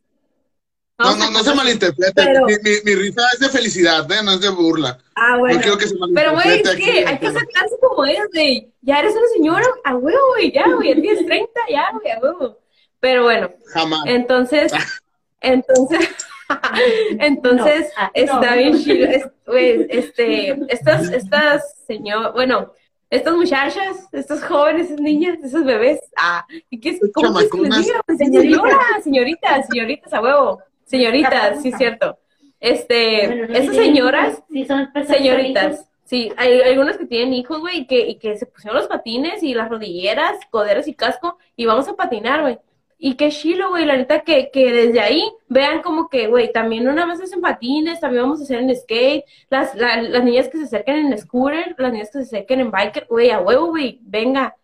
No, no, no se malinterprete. Pero- Mi, mi, mi risa es de felicidad, ¿eh? No es de burla. Ah, bueno. No quiero que se Pero, güey, malinterprete es aquí. que hay que aceptarse como es, güey. Ya eres una señora, a huevo, güey, ya, güey, ya tienes 30, ya, güey, a huevo. Pero bueno, Jamás. entonces, entonces, entonces, No, ah, está no. bien chido, es- güey, este, estas, estas señor, bueno, estas muchachas, estas jóvenes, esas niñas, esos bebés, ah, ¿y qué es? ¿Cómo es que les Chamaconas. digo? Pues, Señoritas, señoritas, señoritas, a huevo, señoritas, sí, cierto. Este, Bueno, no esas señoras, son Señoritas, sí, hay algunas que tienen hijos, güey, y que, y que se pusieron los patines y las rodilleras, coderas y casco, y vamos a patinar, güey. Y qué chilo, güey, la neta, que, que desde ahí vean como que, güey, también no nada más hacen patines, también vamos a hacer en skate, las, la- las niñas que se acerquen en scooter, las niñas que se acerquen en biker, güey, a huevo, güey, venga,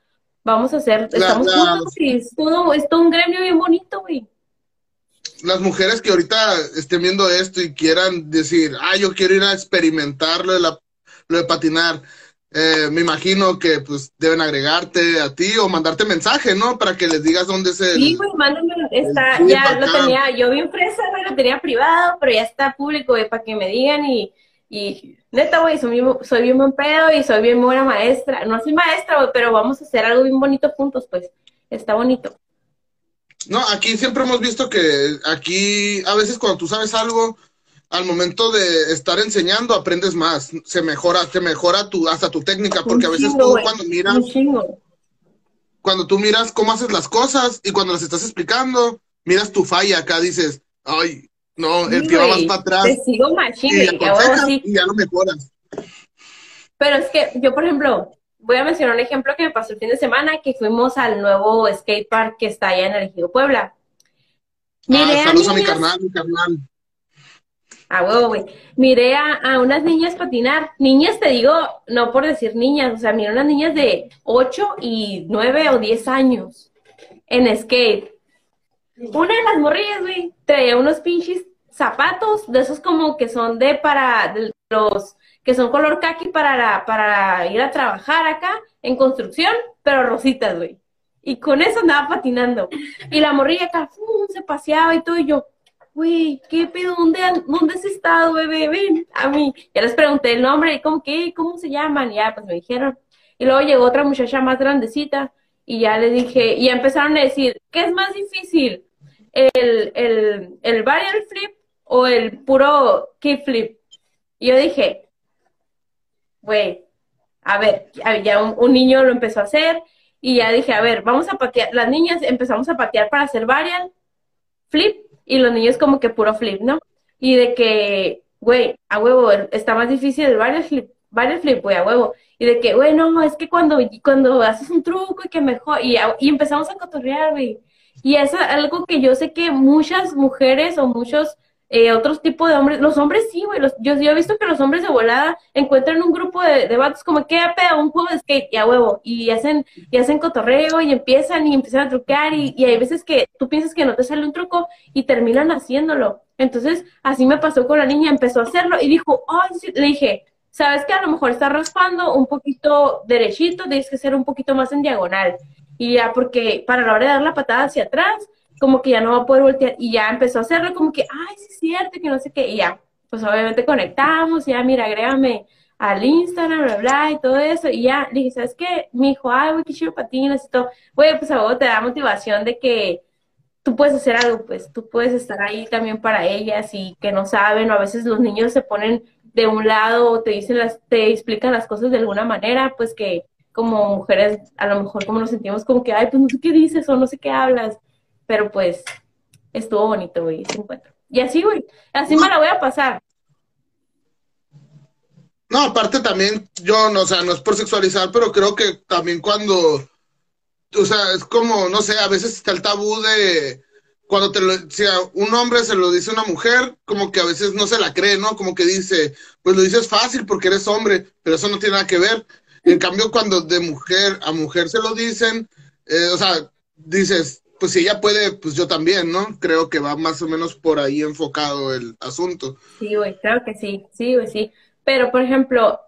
vamos a hacer, La- estamos las- juntos y es todo, es todo un gremio bien bonito, güey. Las mujeres que ahorita estén viendo esto y quieran decir, ah, yo quiero ir a experimentar lo de, la, lo de patinar, eh, me imagino que pues deben agregarte a ti o mandarte mensaje, ¿no? Para que les digas dónde es el... Sí, güey, mándame, está, ya lo acá. tenía, yo bien fresa, güey, lo tenía privado, pero ya está público, güey, para que me digan y, y neta, güey, soy bien, soy bien buen pedo y soy bien buena maestra, no soy maestra, güey, pero vamos a hacer algo bien bonito juntos, pues, está bonito. No, aquí siempre hemos visto que aquí a veces cuando tú sabes algo, al momento de estar enseñando aprendes más, se mejora, te mejora tu, hasta tu técnica, porque a veces tú cuando miras, cuando tú miras cómo haces las cosas y cuando las estás explicando, miras tu falla acá, dices, ay, no, el que va más para atrás Te sigo machín, y aconsejas sí. y ya lo mejoras. Pero es que yo, por ejemplo, voy a mencionar un ejemplo que me pasó el fin de semana, que fuimos al nuevo skate park que está allá en el Ejido Puebla. Miré Ah, saludos a mi niñas- carnal, mi carnal. A huevo, güey. Miré a, a unas niñas patinar. Niñas, te digo, no por decir niñas, o sea, miré unas niñas de 8 y 9 o 10 años en skate. Una de las morrillas, güey, traía unos pinches zapatos, de esos como que son de para los que son color kaki para, para ir a trabajar acá en construcción, pero rositas, güey. Y con eso andaba patinando. Y la morrilla acá se paseaba y todo, y yo, güey, ¿qué pedo? ¿Dónde, ¿Dónde has estado, bebé? Ven a mí. Ya les pregunté el nombre, ¿cómo qué? ¿Cómo se llaman? Y ya, pues me dijeron. Y luego llegó otra muchacha más grandecita y ya le dije, y empezaron a decir, ¿qué es más difícil? ¿El, el, el barrel flip o el puro kickflip? Y yo dije, güey, a ver, ya un, niño lo empezó a hacer y ya dije, a ver, vamos a patear, las niñas empezamos a patear para hacer varial, flip, y los niños como que puro flip, ¿no? Y de que, güey, a huevo, está más difícil el varial flip, varial flip, güey, a huevo. Y de que, güey, no, es que cuando, cuando haces un truco y que mejor, y, y empezamos a cotorrear, güey. Y es algo que yo sé que muchas mujeres o muchos eh, otros tipos de hombres, los hombres sí, güey, yo, yo he visto que los hombres de volada encuentran un grupo de, de vatos como que peda un juego de skate y a huevo, y hacen, y hacen cotorreo y empiezan y empiezan a truquear y, hay veces que tú piensas que no te sale un truco y terminan haciéndolo. Entonces, así me pasó con la niña, empezó a hacerlo y dijo, ay, sí. le dije, sabes que a lo mejor está raspando un poquito derechito, tienes que ser un poquito más en diagonal. Y ya, porque para la hora de dar la patada hacia atrás, como que ya no va a poder voltear y ya empezó a hacerlo como que, ay, sí es cierto, que no sé qué, y ya, pues obviamente conectamos, y ya, mira, agrégame al Instagram, bla, bla, y todo eso, y ya, dije, ¿sabes qué? Me dijo, ay, güey, qué chido patinas y todo, güey, pues a vos te da motivación de que tú puedes hacer algo, pues tú puedes estar ahí también para ellas y que no saben, o a veces los niños se ponen de un lado o te dicen las, te explican las cosas de alguna manera, pues que como mujeres a lo mejor como nos sentimos como que, ay, pues no sé qué dices o no sé qué hablas, pero pues estuvo bonito, güey, ese encuentro. Y así, güey, así me la voy a pasar. No, aparte también, yo, no, o sea, no es por sexualizar, pero creo que también cuando, o sea, es como, no sé, a veces está el tabú de cuando te lo, si a un hombre se lo dice una mujer, como que a veces no se la cree, ¿no? Como que dice, pues lo dices fácil porque eres hombre, pero eso no tiene nada que ver. En cambio, cuando de mujer a mujer se lo dicen, eh, o sea, dices, pues si ella puede, pues yo también, ¿no? Creo que va más o menos por ahí enfocado el asunto. Sí, güey, creo que sí, sí, güey, sí. Pero, por ejemplo,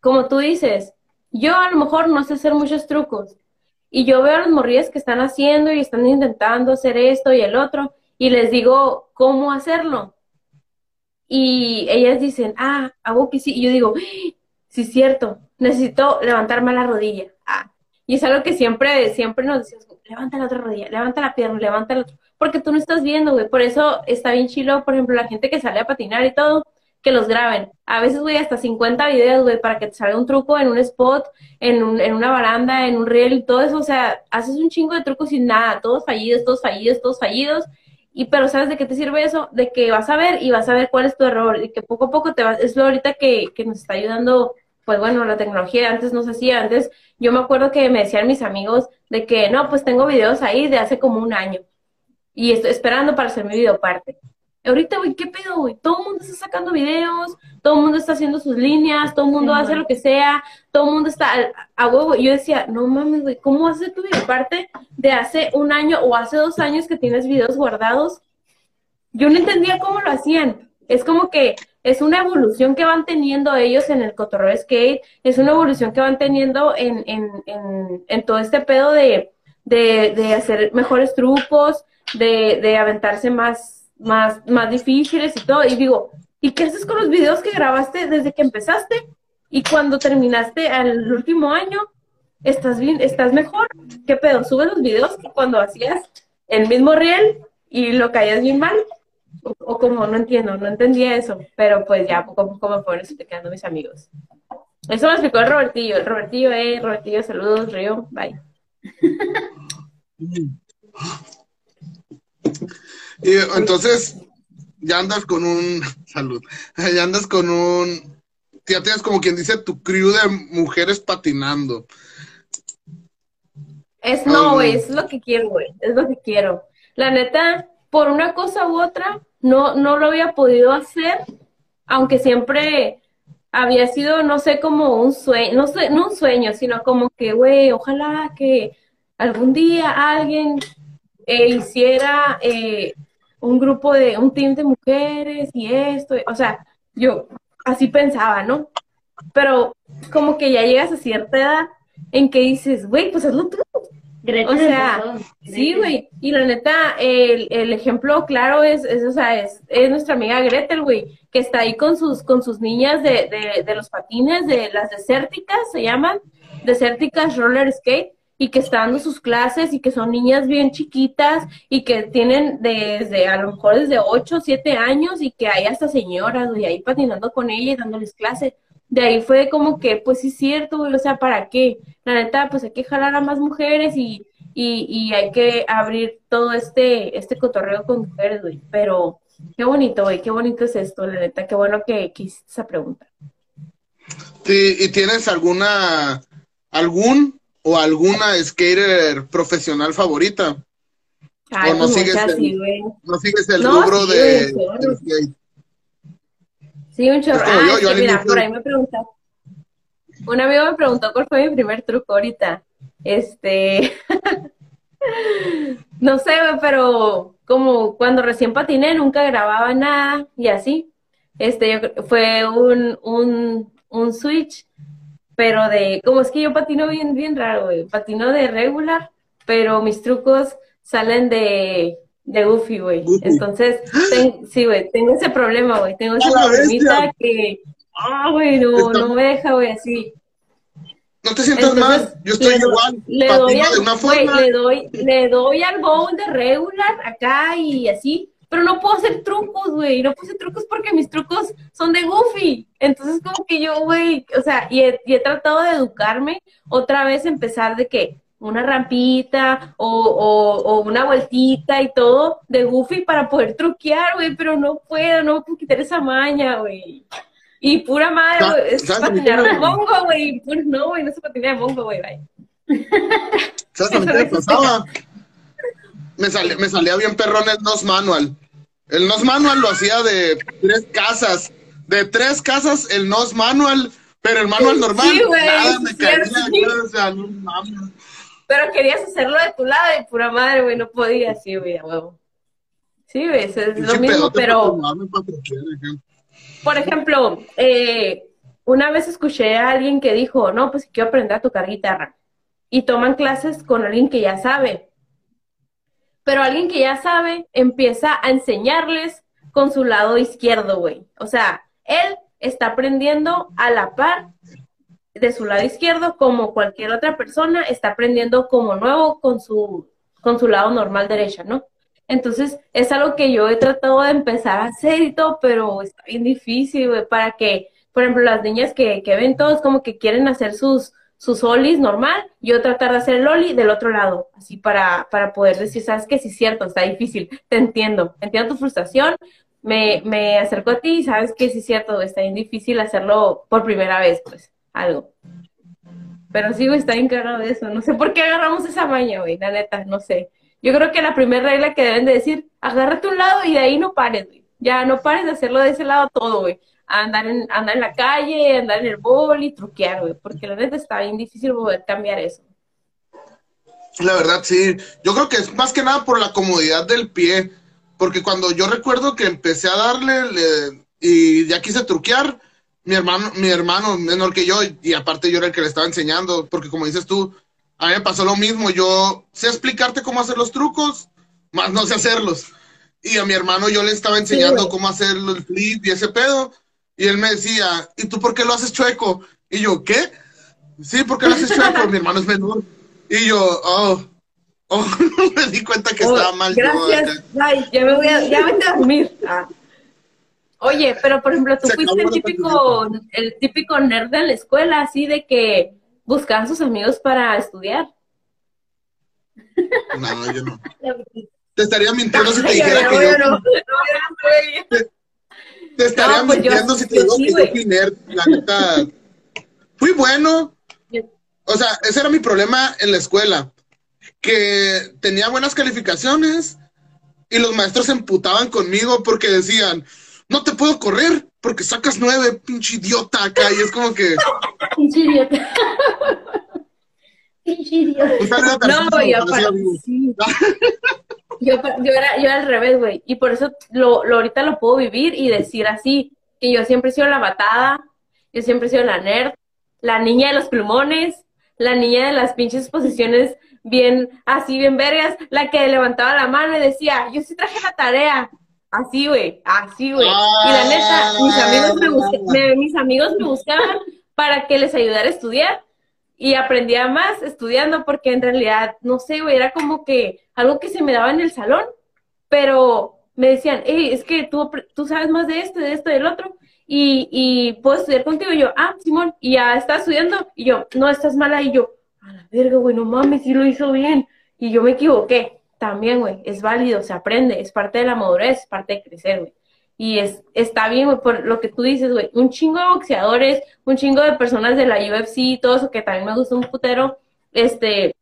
como tú dices, yo a lo mejor no sé hacer muchos trucos. Y yo veo a las morrillas que están haciendo y están intentando hacer esto y el otro, y les digo cómo hacerlo. Y ellas dicen, ah, hago que sí. Y yo digo, sí, es cierto, necesito levantarme la rodilla. Ah. Y es algo que siempre, siempre nos decimos, levanta la otra rodilla, levanta la pierna, levanta la otra, porque tú no estás viendo, güey, por eso está bien chilo, por ejemplo, la gente que sale a patinar y todo, que los graben. A veces, güey, hasta 50 videos, güey, para que te salga un truco en un spot, en, un, en una baranda, en un reel todo eso, o sea, haces un chingo de trucos sin nada, todos fallidos, todos fallidos, todos fallidos, y pero ¿sabes de qué te sirve eso? De que vas a ver y vas a ver cuál es tu error, y que poco a poco te vas, es lo ahorita que, que nos está ayudando pues bueno, la tecnología antes no se hacía, antes yo me acuerdo que me decían mis amigos de que no, pues tengo videos ahí de hace como un año y estoy esperando para hacer mi video parte. Ahorita, güey, ¿qué pedo, güey? Todo el mundo está sacando videos, todo el mundo está haciendo sus líneas, todo el mundo hace lo que sea, todo el mundo está a, huevo. Yo decía, no mames, güey, ¿cómo hacer tu video parte de hace un año o hace dos años que tienes videos guardados? Yo no entendía cómo lo hacían. Es como que es una evolución que van teniendo ellos en el cotorreo skate, es una evolución que van teniendo en, en, en, todo este pedo de, de, de, hacer mejores trucos, de, de aventarse más, más, más difíciles y todo. Y digo, ¿y qué haces con los videos que grabaste desde que empezaste? Y cuando terminaste al último año, ¿estás bien? ¿Estás mejor? ¿Qué pedo? ¿Subes los videos que cuando hacías el mismo riel y lo caías bien mal? O, como no entiendo, no entendía eso, pero pues ya poco a poco me fueron explicando mis amigos. Eso me explicó el Robertillo, el Robertillo, eh, Robertillo, saludos, Río, bye. y entonces, ya andas con un, salud, ya andas con un, ya tienes como quien dice tu crew de mujeres patinando. Es no, güey, es lo que quiero, güey, es lo que quiero. La neta, por una cosa u otra, no, no lo había podido hacer, aunque siempre había sido, no sé, como un sueño, no, un sueño, sino como que, güey, ojalá que algún día alguien eh, hiciera, eh, un grupo de, un team de mujeres y esto, o sea, yo así pensaba, ¿no? Pero como que ya llegas a cierta edad en que dices, güey, pues hazlo tú. O sea, sí, güey. Y la neta, el, el ejemplo claro es, es, o sea, es, es nuestra amiga Gretel, güey, que está ahí con sus, con sus niñas de, de, de los patines, de las desérticas, se llaman, desérticas roller skate y que está dando sus clases y que son niñas bien chiquitas y que tienen desde, a lo mejor desde 8 o 7 años y que hay hasta señoras, güey, ahí patinando con ella y dándoles clases. De ahí fue como que, pues sí es cierto, güey, o sea, ¿para qué? La neta, pues hay que jalar a más mujeres y, y, y hay que abrir todo este, este cotorreo con mujeres, güey. Pero qué bonito, güey, qué bonito es esto, la neta, qué bueno que, que hiciste esa pregunta. Sí, ¿y tienes alguna, algún o alguna skater profesional favorita? Ay, ¿O no pues sigues, el, sí, no sigues el No, rubro sí, de, del skate? Sí, un Ah, yo, yo mira, por ahí me preguntaste. Un amigo me preguntó cuál fue mi primer truco ahorita. Este. no sé, pero como cuando recién patiné nunca grababa nada y así. Este, yo fue un, un, un switch, pero de. Como es que yo patino bien, bien raro, güey. Patino de regular, pero mis trucos salen de. De Goofy, güey. Entonces, ten- sí, güey, tengo ese problema, güey. Tengo ese ¡A la problemita bestia! que, ah, güey, no, no me deja, güey, así. No te sientas Entonces, mal, yo estoy le igual, Le doy, al, de una forma. le doy, le doy al bowl de regular acá y así, pero no puedo hacer trucos, güey, no puedo hacer trucos porque mis trucos son de Goofy. Entonces, como que yo, güey, o sea, y he, y he tratado de educarme, otra vez empezar de que una rampita o, o, o una vueltita y todo de Goofy para poder truquear, güey, pero no puedo, no puedo quitar esa maña, güey. Y pura madre, güey, es ¿sabes a mí patinar de mongo, güey. Puro- No, güey, no se patina de mongo, güey, bye. ¿Sabes me pasaba? Me, salía- me salía bien perrón el NOS Manual. El NOS Manual lo hacía de tres casas. De tres casas el NOS Manual, pero el manual normal, Sí, güey, nada, me caía. cierto. O sea, no mames. Pero querías hacerlo de tu lado y pura madre, güey, no podía, sí, güey, a huevo. Sí, eso es lo mismo, pero... Por ejemplo, eh, una vez escuché a alguien que dijo, no, pues quiero aprender a tocar guitarra. Y toman clases con alguien que ya sabe. Pero alguien que ya sabe empieza a enseñarles con su lado izquierdo, güey. O sea, él está aprendiendo a la par de su lado izquierdo como cualquier otra persona está aprendiendo como nuevo con su, con su lado normal derecha, ¿no? Entonces, es algo que yo he tratado de empezar a hacer y todo, pero está bien difícil, güey, para que, por ejemplo, las niñas que, que ven todos como que quieren hacer sus, sus olis normal, yo tratar de hacer el oli del otro lado, así para, para poder decir, sabes que sí es cierto, está difícil, te entiendo, entiendo tu frustración, me, me acerco a ti y sabes que sí es cierto, está bien difícil hacerlo por primera vez, pues, algo. Pero sí, güey, está bien cagado de eso. No sé por qué agarramos esa maña, güey, la neta, no sé. Yo creo que la primera regla que deben de decir, agárrate un lado y de ahí no pares, güey. Ya no pares de hacerlo de ese lado todo, güey. Andar en, andar en la calle, andar en el bol y truquear, güey. Porque la neta está bien difícil poder cambiar eso. La verdad, sí. Yo creo que es más que nada por la comodidad del pie. Porque cuando yo recuerdo que empecé a darle le- y ya quise truquear, mi hermano, mi hermano menor que yo, y aparte yo era el que le estaba enseñando, porque como dices tú, a mí me pasó lo mismo. Yo sé explicarte cómo hacer los trucos, más no sé hacerlos. Y a mi hermano yo le estaba enseñando cómo hacer el flip y ese pedo. Y él me decía, ¿y tú por qué lo haces chueco? Y yo, ¿qué? Sí, ¿por qué lo haces chueco? mi hermano es menor. Y yo, oh, oh, me di cuenta que Oh, estaba mal. Gracias. Ay, ya me voy a, ya vete a dormir. Ah. Oye, pero por ejemplo, tú Se fuiste el típico, el típico nerd de la escuela, así de que buscaban sus amigos para estudiar. No, yo no. Te estaría mintiendo si te dijera que yo. no. Te estaría pues mintiendo si te digo que yo fui nerd. La neta. Fui bueno. O sea, ese era mi problema en la escuela. Que tenía buenas calificaciones y los maestros se emputaban conmigo porque decían, no te puedo correr porque sacas nueve, pinche idiota acá. Y es como que. Pinche idiota. Pinche idiota. No, sí. yo, yo, era, yo al revés, güey. Y por eso lo, lo, ahorita lo puedo vivir y decir así, que yo siempre he sido la batada, yo siempre he sido la nerd, la niña de los plumones, la niña de las pinches posiciones bien, así bien vergas, la que levantaba la mano y decía, yo sí traje la tarea. Así, güey, así, güey. y la neta, mis amigos me, mis amigos me buscaban para que les ayudara a estudiar y aprendía más estudiando porque en realidad, no sé, güey, era como que algo que se me daba en el salón, pero me decían, hey, es que tú, tú sabes más de esto, de esto, del otro, y, y puedo estudiar contigo. Y yo, ah, Simón, y ya está estudiando. Y yo, no, estás mala. Y yo, a la verga, güey, no mames, sí lo hizo bien. Y yo me equivoqué. También, güey, es válido, se aprende, es parte de la madurez, es parte de crecer, güey. Y es, está bien, güey, por lo que tú dices, güey, un chingo de boxeadores, un chingo de personas de la UFC y todo eso, que también me gusta un putero, este,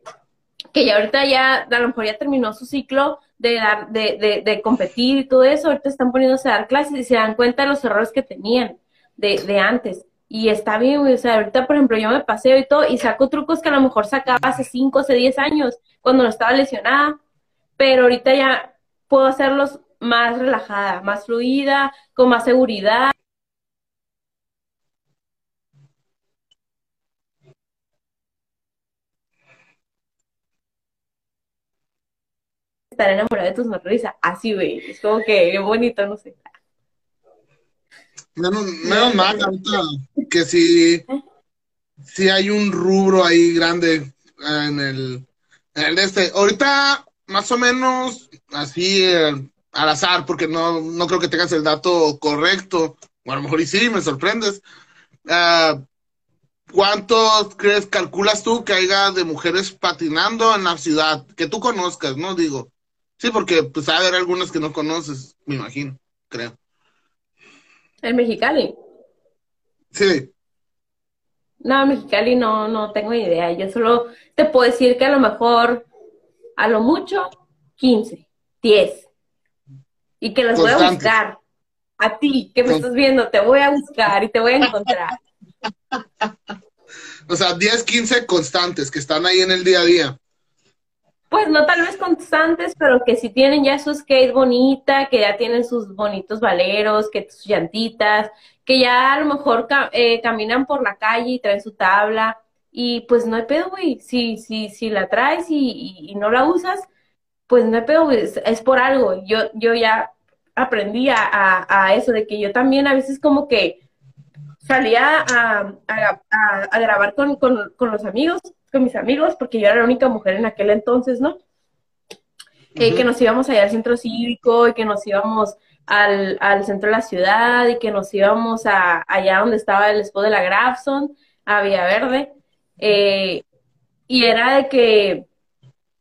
que ya ahorita ya, a lo mejor ya terminó su ciclo de, dar, de, de, de competir y todo eso, ahorita están poniéndose a dar clases y se dan cuenta de los errores que tenían de, de antes. Y está bien, güey. O sea, ahorita, por ejemplo, yo me paseo y todo y saco trucos que a lo mejor sacaba hace 5, hace 10 años, cuando no estaba lesionada. Pero ahorita ya puedo hacerlos más relajada, más fluida, con más seguridad. Estar enamorada de tu sonrisa. Así, güey. Es como que bonito, no sé. Menos, menos mal, que si, si hay un rubro ahí grande en el, en el este. Ahorita, más o menos, así eh, al azar, porque no, no creo que tengas el dato correcto, o a lo mejor y sí, me sorprendes. Uh, ¿Cuántos crees, calculas tú que haya de mujeres patinando en la ciudad? Que tú conozcas, ¿no? Digo. Sí, porque pues a haber algunas que no conoces, me imagino, creo. ¿En Mexicali? Sí. No, Mexicali no, no tengo idea. Yo solo te puedo decir que a lo mejor, a lo mucho, 15, 10. Y que las voy a buscar. A ti, que me estás viendo, te voy a buscar y te voy a encontrar. o sea, 10, 15 constantes que están ahí en el día a día pues no tal vez constantes, pero que si tienen ya su skate bonita, que ya tienen sus bonitos valeros, que sus llantitas, que ya a lo mejor eh, caminan por la calle y traen su tabla. Y pues no hay pedo, güey. Si, si, si la traes y, no la usas, pues no hay pedo, güey. Es, por algo. Yo, yo ya aprendí a, a, eso, de que yo también a veces como que salía a, a grabar con, con, con los amigos con mis amigos, porque yo era la única mujer en aquel entonces, ¿no? Eh, que nos íbamos allá al centro cívico y que nos íbamos al, al centro de la ciudad y que nos íbamos a, allá donde estaba el spot de la Grafson, a Villaverde. Eh, y era de que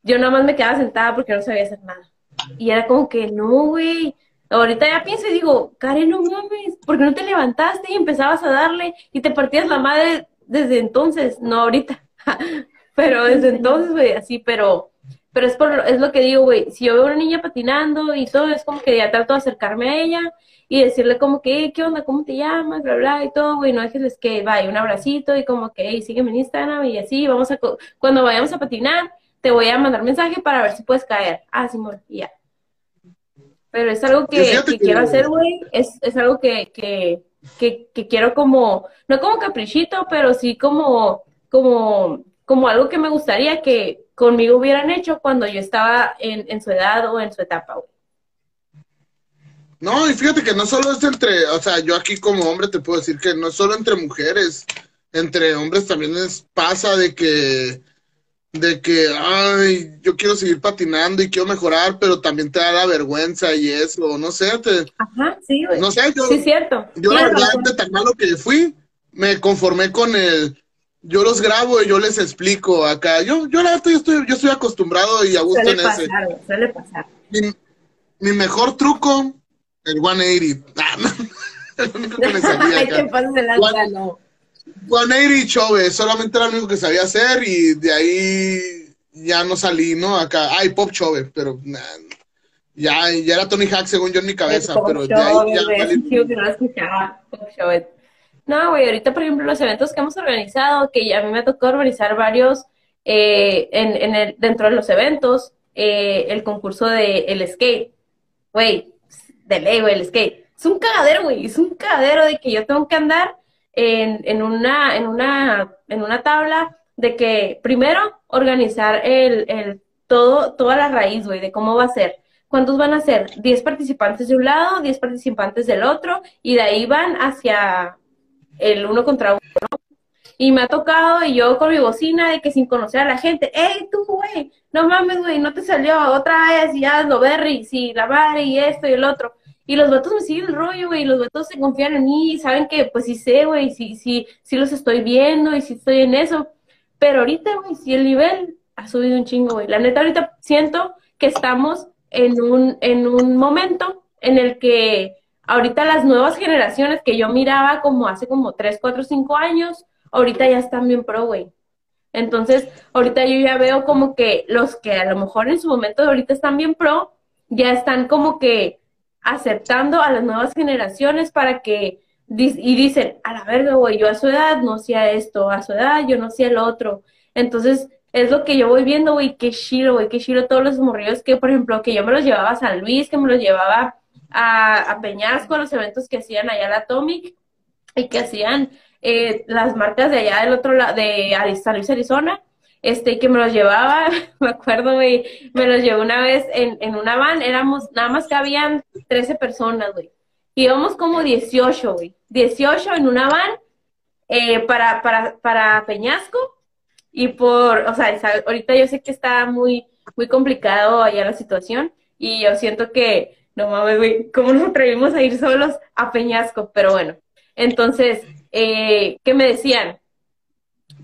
yo nada más me quedaba sentada porque no sabía hacer nada. Y era como que, no, güey. Ahorita ya pienso y digo, Karen, no mames, ¿por qué no te levantaste y empezabas a darle y te partías la madre desde entonces? No, ahorita. pero desde entonces, güey, así, pero, pero es, por, es lo que digo, güey, si yo veo a una niña patinando y todo, es como que ya trato de acercarme a ella y decirle como que, ¿qué onda? ¿Cómo te llamas? Bla, bla, y todo, güey, no dejes que vaya un abracito y como que, hey, sígueme en Instagram y así, vamos a, cuando vayamos a patinar, te voy a mandar mensaje para ver si puedes caer. Ah, Simón, y ya. Pero es algo que, quiero hacer, güey, es, es algo que, que, que, que quiero como, no como caprichito, pero sí como como, como algo que me gustaría que conmigo hubieran hecho cuando yo estaba en, en su edad o en su etapa. No, y fíjate que no solo es entre, o sea, yo aquí como hombre te puedo decir que no es solo entre mujeres, entre hombres también es, pasa de que, de que, ay, yo quiero seguir patinando y quiero mejorar, pero también te da la vergüenza y eso, no sé, te, Ajá, sí, no sé, yo, sí, cierto. yo la verdad, de tan malo que fui, me conformé con el, yo los grabo y yo les explico acá. Yo, yo la verdad, yo estoy, yo estoy acostumbrado y a gusto suele en pasar, ese. Suele pasar. Mi, mejor truco, el 180. Ah, no, el único que me salía acá. 180 chove, solamente era lo único que sabía hacer y de ahí ya no salí, ¿no? Acá, ay, pop chove, pero ya, ya era Tony Hack según yo en mi cabeza, pero de ahí ya... no no, güey, ahorita, por ejemplo, los eventos que hemos organizado, que a mí me tocó organizar varios eh, en, en el, dentro de los eventos, eh, el concurso de el skate. Güey, de ley, güey, el skate. Es un cagadero, güey, es un cagadero de que yo tengo que andar en, en, una, en, una, en una tabla de que primero organizar el, el todo, toda la raíz, güey, de cómo va a ser. ¿Cuántos van a ser? 10 participantes de un lado, 10 participantes del otro, y de ahí van hacia el uno contra uno, Y me ha tocado, y yo con mi bocina, de que sin conocer a la gente, ¡Ey, tú, güey! No mames, güey, no te salió otra vez, y ya lo berry, sí, la madre, y esto y el otro. Y los vatos me siguen el rollo, güey, y los vatos se confían en mí, y saben que, pues sí sé, güey, sí, sí, sí los estoy viendo, y sí estoy en eso. Pero ahorita, güey, sí el nivel ha subido un chingo, güey. La neta, ahorita siento que estamos en un, en un momento en el que ahorita las nuevas generaciones que yo miraba como hace como 3, 4, 5 años, ahorita ya están bien pro, güey. Entonces, ahorita yo ya veo como que los que a lo mejor en su momento de ahorita están bien pro, ya están como que aceptando a las nuevas generaciones para que, y dicen, a la verga, güey, yo a su edad no hacía esto, a su edad yo no hacía lo otro. Entonces, es lo que yo voy viendo, güey, qué chido, güey, qué chido todos los morrillos que, por ejemplo, que yo me los llevaba a San Luis, que me los llevaba a, Peñasco, a los eventos que hacían allá en Atomic y que hacían eh, las marcas de allá del otro lado, de San Luis, Arizona, este, que me los llevaba, me acuerdo, güey, me los llevó una vez en, en una van, éramos, nada más que habían 13 personas, güey, íbamos como 18, güey, 18 en una van eh, para, para, para Peñasco, y por, o sea, ahorita yo sé que está muy, muy complicado allá la situación. Y yo siento que, no mames, güey, ¿cómo nos atrevimos a ir solos a Peñasco? Pero bueno, entonces, eh, ¿qué me decían?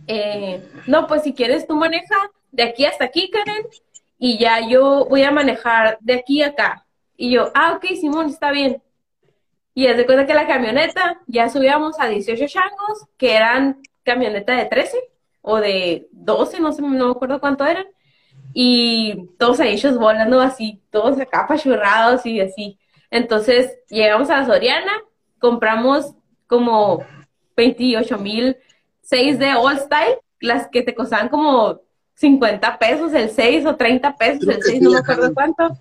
Eh, no, pues si quieres tú maneja de aquí hasta aquí, Karen, y ya yo voy a manejar de aquí a acá. Y yo, ah, ok, Simón, está bien. Y es de cuenta que la camioneta, ya subíamos a 18 changos, que eran camioneta de 13 o de 12, no sé, no me acuerdo cuánto eran. Y todos ellos volando así, todos acá apachurrados y así. Entonces llegamos a Soriana, compramos como 28 mil 6 de All Style, las que te costaban como 50 pesos el 6 o 30 pesos el 6, no me acuerdo cuánto.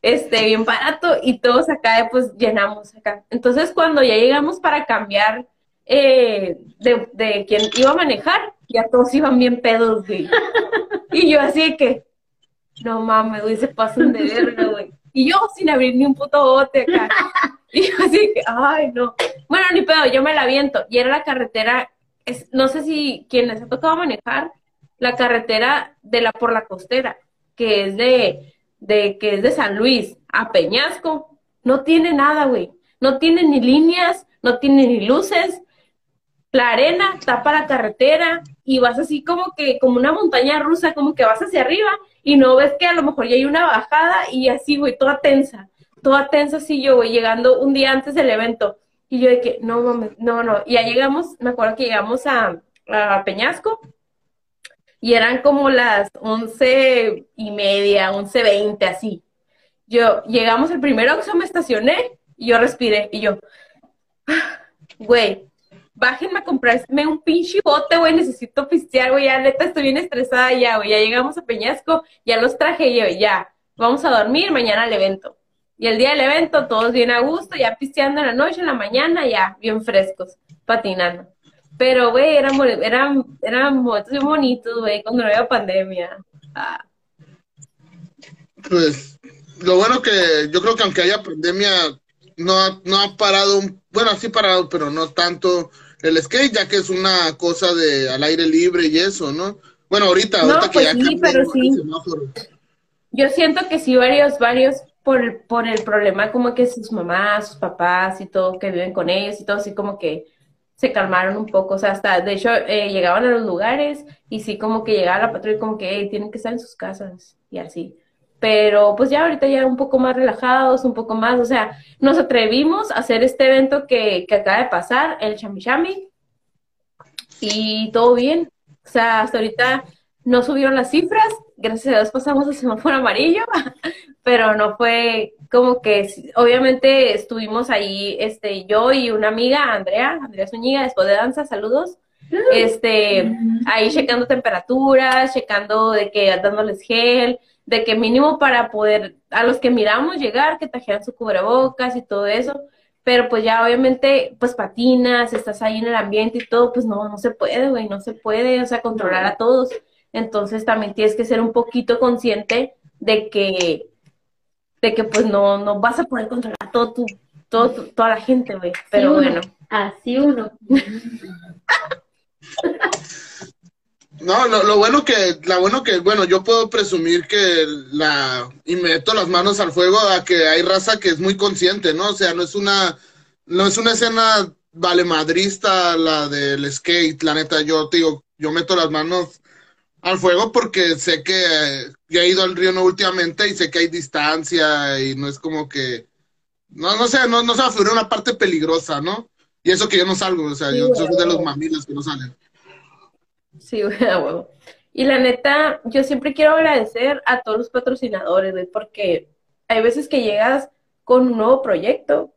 Este, bien barato y todos acá pues llenamos acá. Entonces cuando ya llegamos para cambiar eh, de, de quien iba a manejar, ya todos iban bien pedos, güey. Y yo así que, no mames, güey, se pasan de verga, güey. Y yo sin abrir ni un puto bote acá. Y yo así que, ay, no. Bueno, ni pedo, yo me la viento. Y era la carretera, es, no sé si quienes ha tocado manejar, la carretera de la por la costera, que es de, de, que es de San Luis a Peñasco. No tiene nada, güey. No tiene ni líneas, no tiene ni luces, la arena tapa la carretera y vas así como que, como una montaña rusa, como que vas hacia arriba y no ves que a lo mejor ya hay una bajada y así, güey, toda tensa, toda tensa así yo, güey, llegando un día antes del evento. Y yo de que, no mames, no, no. Y ya llegamos, me acuerdo que llegamos a, a Peñasco y eran como las once y media, once veinte, así. Yo, llegamos el primero que me estacioné y yo respiré y yo, güey, bájenme a comprarme un pinche bote, güey, necesito pistear, güey, ya neta estoy bien estresada ya, güey, ya llegamos a Peñasco, ya los traje yo, ya, vamos a dormir, mañana al evento. Y el día del evento, todos bien a gusto, ya pisteando en la noche, en la mañana, ya, bien frescos, patinando. Pero, güey, eran, eran, eran momentos bien bonitos, güey, cuando no había pandemia. Ah. Pues, lo bueno que yo creo que aunque haya pandemia, no no ha parado, bueno, sí parado, pero no tanto el skate, ya que es una cosa de al aire libre y eso, ¿no? Bueno, ahorita, ahorita que pues ya sí, pero sí. Yo siento que sí, varios, varios, por, por el problema como que sus mamás, sus papás y todo, que viven con ellos y todo, así como que se calmaron un poco, o sea, hasta, de hecho, eh, llegaban a los lugares y sí como que llegaba la patrulla como que tienen que estar en sus casas y así pero pues ya ahorita ya un poco más relajados, un poco más, o sea, nos atrevimos a hacer este evento que, que acaba de pasar, el Chami y todo bien. O sea, hasta ahorita no subieron las cifras, gracias a Dios pasamos el semáforo amarillo, pero no fue como que, obviamente estuvimos ahí, este, yo y una amiga, Andrea, Andrea Zúñiga, después de danza, saludos, este, ahí checando temperaturas, checando de que dándoles gel, de que mínimo para poder, a los que miramos llegar, que trajeran su cubrebocas y todo eso, pero pues ya obviamente, pues patinas, estás ahí en el ambiente y todo, pues no, no se puede, güey, no se puede, o sea, controlar a todos. Entonces también tienes que ser un poquito consciente de que, de que pues no, no vas a poder controlar todo tu, todo, toda la gente, güey. Pero bueno. Así uno. No, lo, bueno que, la bueno que, bueno, yo puedo presumir que la, y meto las manos al fuego a que hay raza que es muy consciente, ¿no? O sea, no es una, no es una escena valemadrista la del skate, la neta, yo te digo, yo meto las manos al fuego porque sé que ya he ido al río no últimamente y sé que hay distancia y no es como que, no, no sé, no, no se va a una parte peligrosa, ¿no? Y eso que yo no salgo, o sea, yo soy de los mamilas que no salen. Y la neta, yo siempre quiero agradecer a todos los patrocinadores, güey, porque hay veces que llegas con un nuevo proyecto,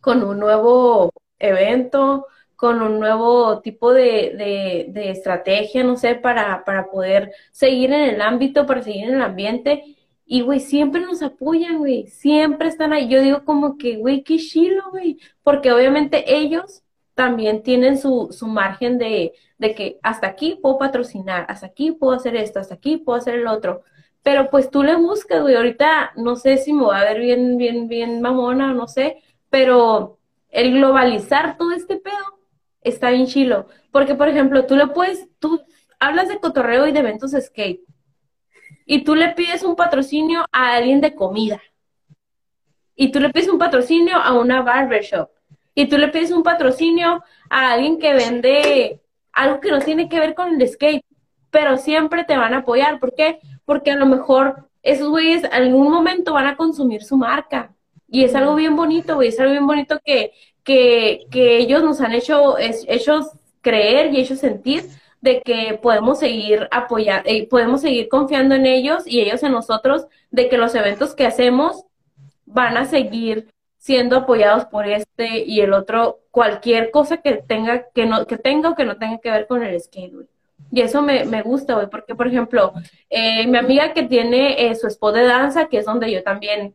con un nuevo evento, con un nuevo tipo de, de, estrategia, no sé, para, para poder seguir en el ámbito, para seguir en el ambiente. Y, güey, siempre nos apoyan, güey, siempre están ahí. Yo digo como que, güey, qué chilo, güey, porque obviamente ellos también tienen su, su margen de, de que hasta aquí puedo patrocinar, hasta aquí puedo hacer esto, hasta aquí puedo hacer el otro. Pero pues tú le buscas, güey. Ahorita no sé si me va a ver bien, bien, bien mamona, no sé, pero el globalizar todo este pedo está bien chilo. Porque, por ejemplo, tú le puedes, tú hablas de cotorreo y de eventos skate. Y tú le pides un patrocinio a alguien de comida. Y tú le pides un patrocinio a una barbershop y tú le pides un patrocinio a alguien que vende algo que no tiene que ver con el skate, pero siempre te van a apoyar. ¿Por qué? Porque a lo mejor esos güeyes en algún momento van a consumir su marca. Y es algo bien bonito, güey, es algo bien bonito que, que, que ellos nos han hecho, es, hecho creer y hecho sentir de que podemos seguir apoyando, eh, podemos seguir confiando en ellos y ellos en nosotros, de que los eventos que hacemos van a seguir siendo apoyados por este y el otro, cualquier cosa que tenga, que no, que tenga o que no tenga que ver con el skate, Y eso me, me gusta, güey, porque, por ejemplo, eh, mi amiga que tiene eh, su spot de danza, que es donde yo también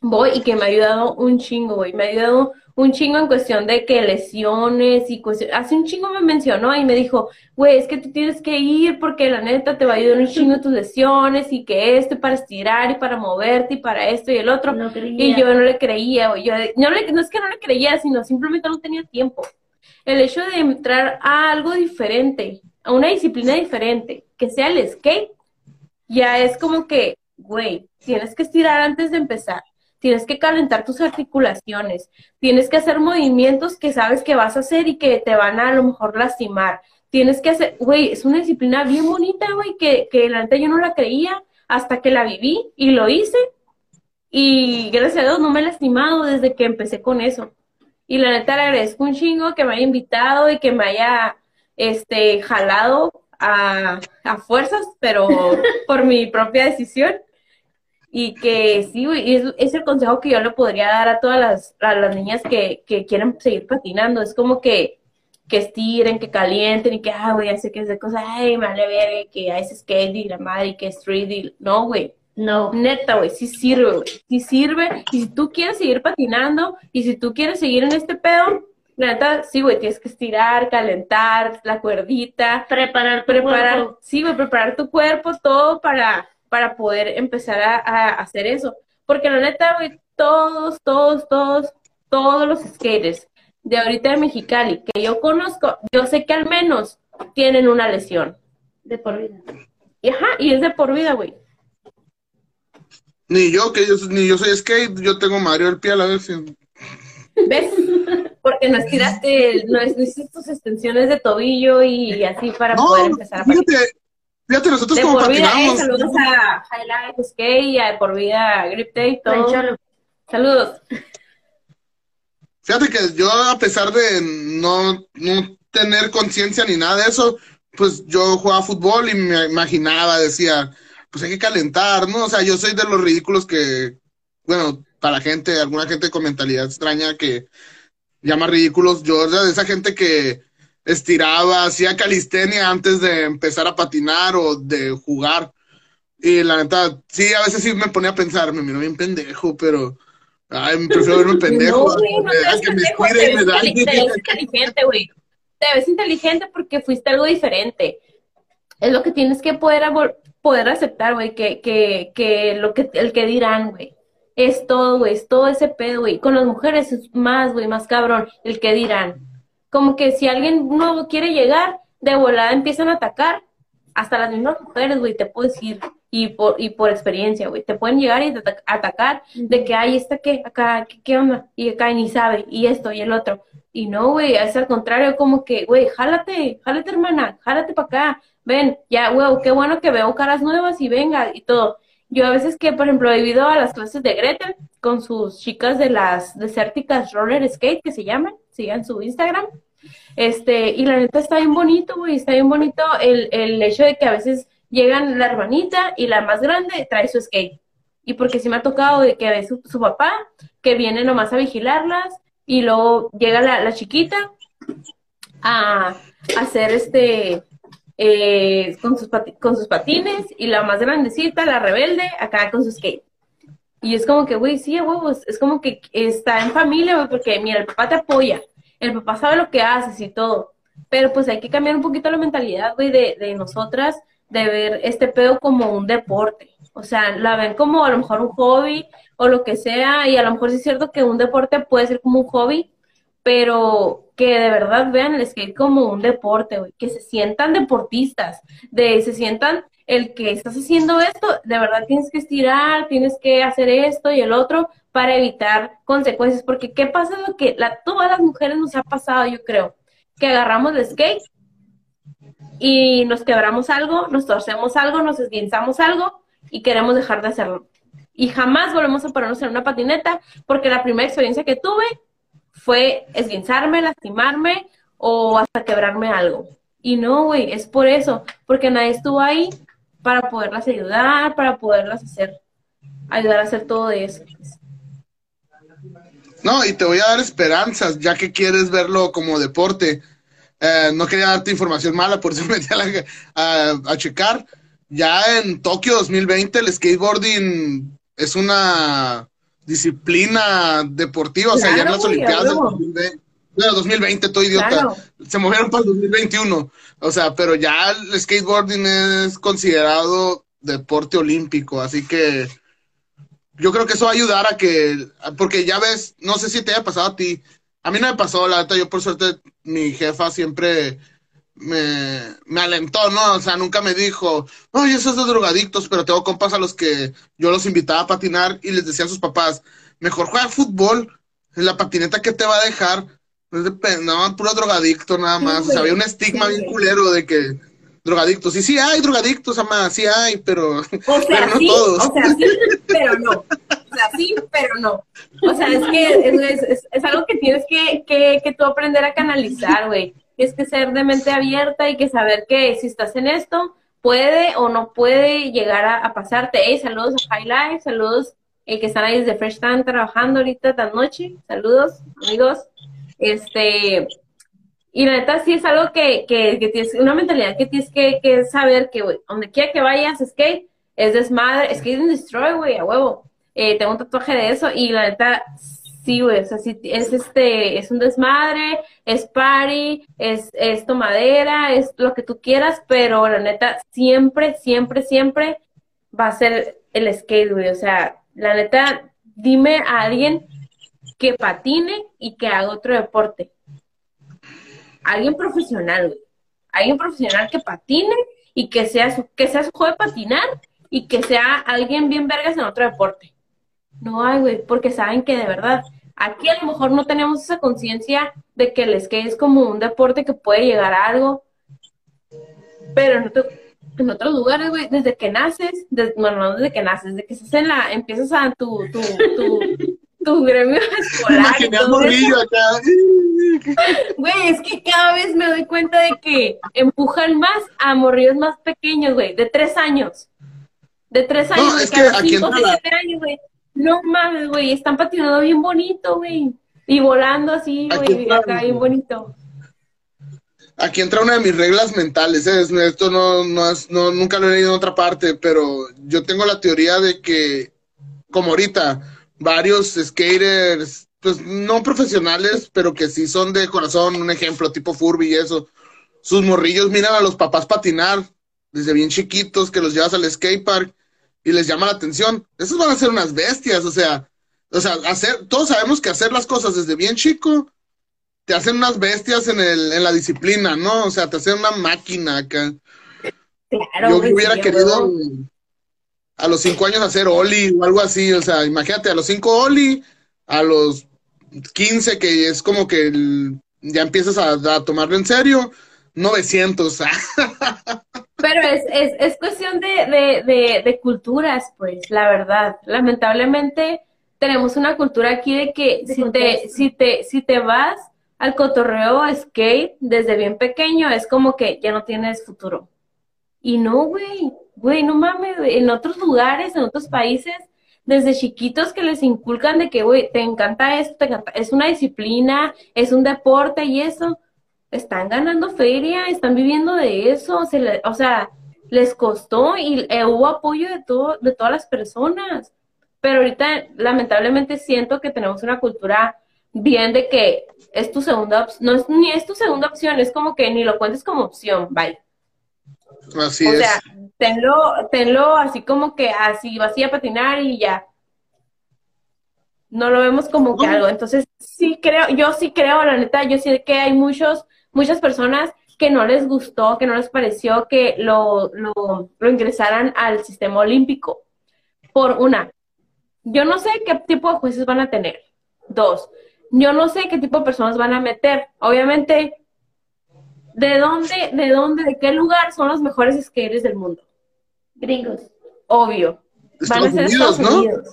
voy y que me ha ayudado un chingo, güey, me ha ayudado un chingo en cuestión de que lesiones y cuestión, hace un chingo me mencionó y me dijo, güey, es que tú tienes que ir porque la neta te va a ayudar un chingo tus lesiones y que esto para estirar y para moverte y para esto y el otro. y yo no le creía, güey, yo no, le, no es que no le creía, sino simplemente no tenía tiempo. El hecho de entrar a algo diferente, a una disciplina diferente, que sea el skate, ya es como que, güey, tienes que estirar antes de empezar tienes que calentar tus articulaciones, tienes que hacer movimientos que sabes que vas a hacer y que te van a a lo mejor lastimar. Tienes que hacer, güey, es una disciplina bien bonita, güey, que, que la neta yo no la creía hasta que la viví y lo hice. Y gracias a Dios no me he lastimado desde que empecé con eso. Y la neta le agradezco un chingo que me haya invitado y que me haya este, jalado a, a fuerzas, pero por mi propia decisión y que sí, es, es, el consejo que yo le podría dar a todas las, a las niñas que, que quieren seguir patinando. Es como que, que estiren, que calienten y que, ah, güey, hace que esa cosa, ay, me vale ver que hay skate y la madre y que street y... No, güey. No. Neta, güey, sí sirve, güey. Sí sirve. Y si tú quieres seguir patinando y si tú quieres seguir en este pedo, neta, sí, güey, tienes que estirar, calentar la cuerdita. Preparar tu preparar, cuerpo. Sí, güey, preparar tu cuerpo, todo para para poder empezar a, hacer eso. Porque la neta, güey, todos, todos, todos, todos los skaters de ahorita de Mexicali que yo conozco, yo sé que al menos tienen una lesión. De por vida. Y, ajá, y es de por vida, güey. Ni yo, que yo, ni yo soy skate, yo tengo Mario el pie a la vez. ¿Ves? Porque no estiraste, no, hiciste tus extensiones de tobillo y así para poder empezar a fíjate, Fíjate, nosotros de como por vida, eh, saludos a Highlight Skate y a por vida Grip Day, todo. Saludos. Fíjate que yo, a pesar de no, no tener conciencia ni nada de eso, pues yo jugaba fútbol y me imaginaba, decía, pues hay que calentar, ¿no? O sea, yo soy de los ridículos que, bueno, para gente, alguna gente con mentalidad extraña que llama ridículos, yo, o de esa gente que estiraba, hacía calistenia antes de empezar a patinar o de jugar. Y la neta, sí, a veces sí me ponía a pensar, me miro bien pendejo, pero ay, prefiero verme pendejo. No, güey, no a- te ves que me pendejo, te me ves te ves inteligente, güey. Te ves inteligente porque fuiste algo diferente. Es lo que tienes que poder, poder aceptar, güey, que, que, que lo que, el que dirán, güey. Es todo, güey, es todo ese pedo, güey. Con las mujeres es más, güey, más cabrón, el que dirán. Como que si alguien nuevo quiere llegar, de volada empiezan a atacar. Hasta las mismas mujeres, güey, te puedo decir. Y por, y por experiencia, güey, te pueden llegar y te ata- atacar de que, ay, ¿esta qué? Acá, ¿qué, qué onda? Y acá y ni sabe, y esto y el otro. Y no, güey, es al contrario, como que, güey, jálate, jálate, hermana, jálate para acá. Ven, ya, güey, qué bueno que veo caras nuevas y venga y todo. Yo a veces que, por ejemplo, he ido a las clases de Gretel con sus chicas de las desérticas roller skate que se llaman, sigan su Instagram. Este, y la neta está bien bonito, güey, está bien bonito el, el hecho de que a veces llegan la hermanita y la más grande trae su skate. Y porque sí me ha tocado de que ve su, su papá, que viene nomás a vigilarlas, y luego llega la, la chiquita a, hacer este, eh, con, sus con sus patines, y la más grandecita, la rebelde, acá con su skate. Y es como que, güey, sí, huevos, es como que está en familia, güey, porque mira, el papá te apoya, el papá sabe lo que haces y todo, pero pues hay que cambiar un poquito la mentalidad, güey, de, de nosotras, de ver este pedo como un deporte. O sea, la ven como a lo mejor un hobby o lo que sea, y a lo mejor sí es cierto que un deporte puede ser como un hobby, pero que de verdad vean el skate como un deporte, güey, que se sientan deportistas, de se sientan el que estás haciendo esto, de verdad tienes que estirar, tienes que hacer esto y el otro para evitar consecuencias, porque ¿qué pasa? Lo que la, todas las mujeres nos ha pasado, yo creo, que agarramos el skate y nos quebramos algo, nos torcemos algo, nos esguinzamos algo y queremos dejar de hacerlo. Y jamás volvemos a ponernos en una patineta porque la primera experiencia que tuve fue esguinzarme, lastimarme o hasta quebrarme algo. Y no, güey, es por eso, porque nadie estuvo ahí para poderlas ayudar, para poderlas hacer, ayudar a hacer todo eso. No, y te voy a dar esperanzas, ya que quieres verlo como deporte. Eh, no quería darte información mala, por eso me metí a, la- a- a checar. Ya en Tokio 2020 el skateboarding es una disciplina deportiva, o sea, ya en las Olimpiadas del huevo. 2020, bueno, 2020, estoy idiota. Claro. Se movieron para el 2021. O sea, pero ya el skateboarding es considerado deporte olímpico, así que yo creo que eso va a ayudar a que, porque ya ves, no sé si te haya pasado a ti, a mí no me pasó, la neta, yo por suerte, mi jefa siempre me, me alentó, ¿no? O sea, nunca me dijo, oye, esos de drogadictos, pero tengo compas a los que yo los invitaba a patinar y les decía a sus papás, mejor juega fútbol, la patineta que te va a dejar, no, es de pe- no, puro drogadicto nada más, o sea, había un estigma bien culero de que drogadictos, y sí hay drogadictos, ama, sí hay, pero, O pero no sí, todos. o sea, sí, pero no. O sea, sí, pero no. O sea, es que es, es- es- es algo que tienes que, que, que tú aprender a canalizar, güey. Tienes que ser de mente abierta y que saber que si estás en esto, puede o no puede llegar a, a pasarte. Hey, saludos a High Life, saludos eh, que están ahí desde Fresh Time trabajando ahorita esta noche. Saludos, amigos. Este, y la neta sí es algo que, que, que tienes, una mentalidad que tienes que, saber que, güey, donde quiera que vayas, skate, es desmadre, skate and destroy, güey, a huevo. Eh, tengo un tatuaje de eso y la neta, sí, güey, o sea, sí, es este, es un desmadre, es party, es, es tomadera, es lo que tú quieras, pero la neta, siempre, siempre, siempre va a ser el skate, güey, o sea, la neta, dime a alguien que patine y que haga otro deporte alguien profesional, güey. Alguien profesional que patine y que sea su, que sea su juego de patinar y que sea alguien bien vergas en otro deporte. No hay, güey, porque saben que de verdad, aquí a lo mejor no tenemos esa conciencia de que el skate es como un deporte que puede llegar a algo, pero en, otro- en otros lugares, güey, desde que naces, bueno, no desde que naces, desde que estás en la, empiezas a tu, tu, tu, tu gremio Me escolar. Güey, es que cada vez me doy cuenta de que empujan más a morrillos más pequeños, güey, de tres años. De tres años, güey, es que aquí cinco, siete años, güey. No mames, güey, están patinando bien bonito, güey. Y volando así, güey, acá bien bonito. aquí entra una de mis reglas mentales. ¿eh? Es- Esto no, no es, no, nunca lo he leído en otra parte, pero yo tengo la teoría de que, como ahorita, varios skaters, pues no profesionales, pero que sí son de corazón, un ejemplo, tipo Furby y eso. Sus morrillos miran a los papás patinar desde bien chiquitos, que los llevas al skatepark y les llama la atención. Esos van a ser unas bestias, o sea, o sea, hacer, todos sabemos que hacer las cosas desde bien chico te hacen unas bestias en el, en la disciplina, ¿no? O sea, te hacen una máquina acá. Claro, Yo hubiera querido. A los cinco años hacer Oli o algo así, o sea, imagínate, a los cinco Oli, a los 15 que es como que el- ya empiezas a, a tomarlo en serio, 900. Pero es, es, es cuestión de, de, de, de culturas, pues, la verdad. Lamentablemente tenemos una cultura aquí de que De si te, si te, si te vas al cotorreo skate desde bien pequeño, es como que ya no tienes futuro. Y no, güey, güey, no mames. En otros lugares, en otros países, desde chiquitos que les inculcan de que, güey, te encanta esto, te encanta, es una disciplina, es un deporte y eso, están ganando feria, están viviendo de eso, se le- o sea, les costó y eh, hubo apoyo de todo, de todas las personas. Pero ahorita, lamentablemente, siento que tenemos una cultura bien de que es tu segunda opción, no es ni es tu segunda opción, es como que ni lo cuentes como opción, bye. Así O es. sea, tenlo, tenlo así como que así vas a patinar y ya. No lo vemos como que algo. Entonces, sí creo, yo sí creo, la neta, yo sé que hay muchos, muchas personas que no les gustó, que no les pareció que lo, lo, lo ingresaran al sistema olímpico. Por una, yo no sé qué tipo de jueces van a tener. Dos, yo no sé qué tipo de personas van a meter. Obviamente, ¿de dónde, de dónde, de qué lugar son los mejores skaters del mundo? Gringos. Obvio. Van a Estados ser Unidos, Estados ¿no? Unidos.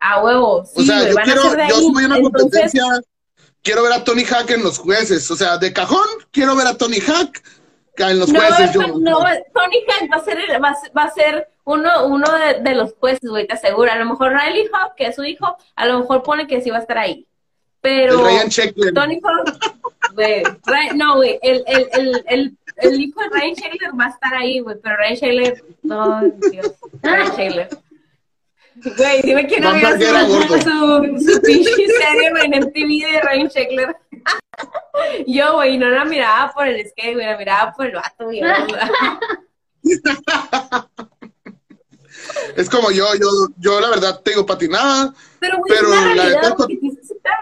A huevo, sí, O sea, yo van quiero, a ser de yo ahí. a una Entonces, competencia, quiero ver a Tony Hawk en los jueces. O sea, de cajón, quiero ver a Tony Hawk en los no, jueces. yo- no, Tony Hawk va a ser, el- va, a ser- va a ser uno, uno de, de los jueces, güey, te aseguro. A lo mejor Riley Hawk, que es su hijo, a lo mejor pone que sí va a estar ahí. Pero el. Tony güey, no, güey, el, el, el, el, el hijo de Ryan Sheckler va a estar ahí, güey, pero Ryan Sheckler, no, Dios, Ryan Sheckler. Güey, dime quién no gordo. su, su, pinche serie, güey, en MTV de Ryan Sheckler. Yo, güey, no la miraba por el skate, güey, la miraba por el vato, güey. Es como yo, yo, yo la verdad te digo patinaba. Pero, güey, Pero es una la realidad, neta- güey, que tienes que aceptar.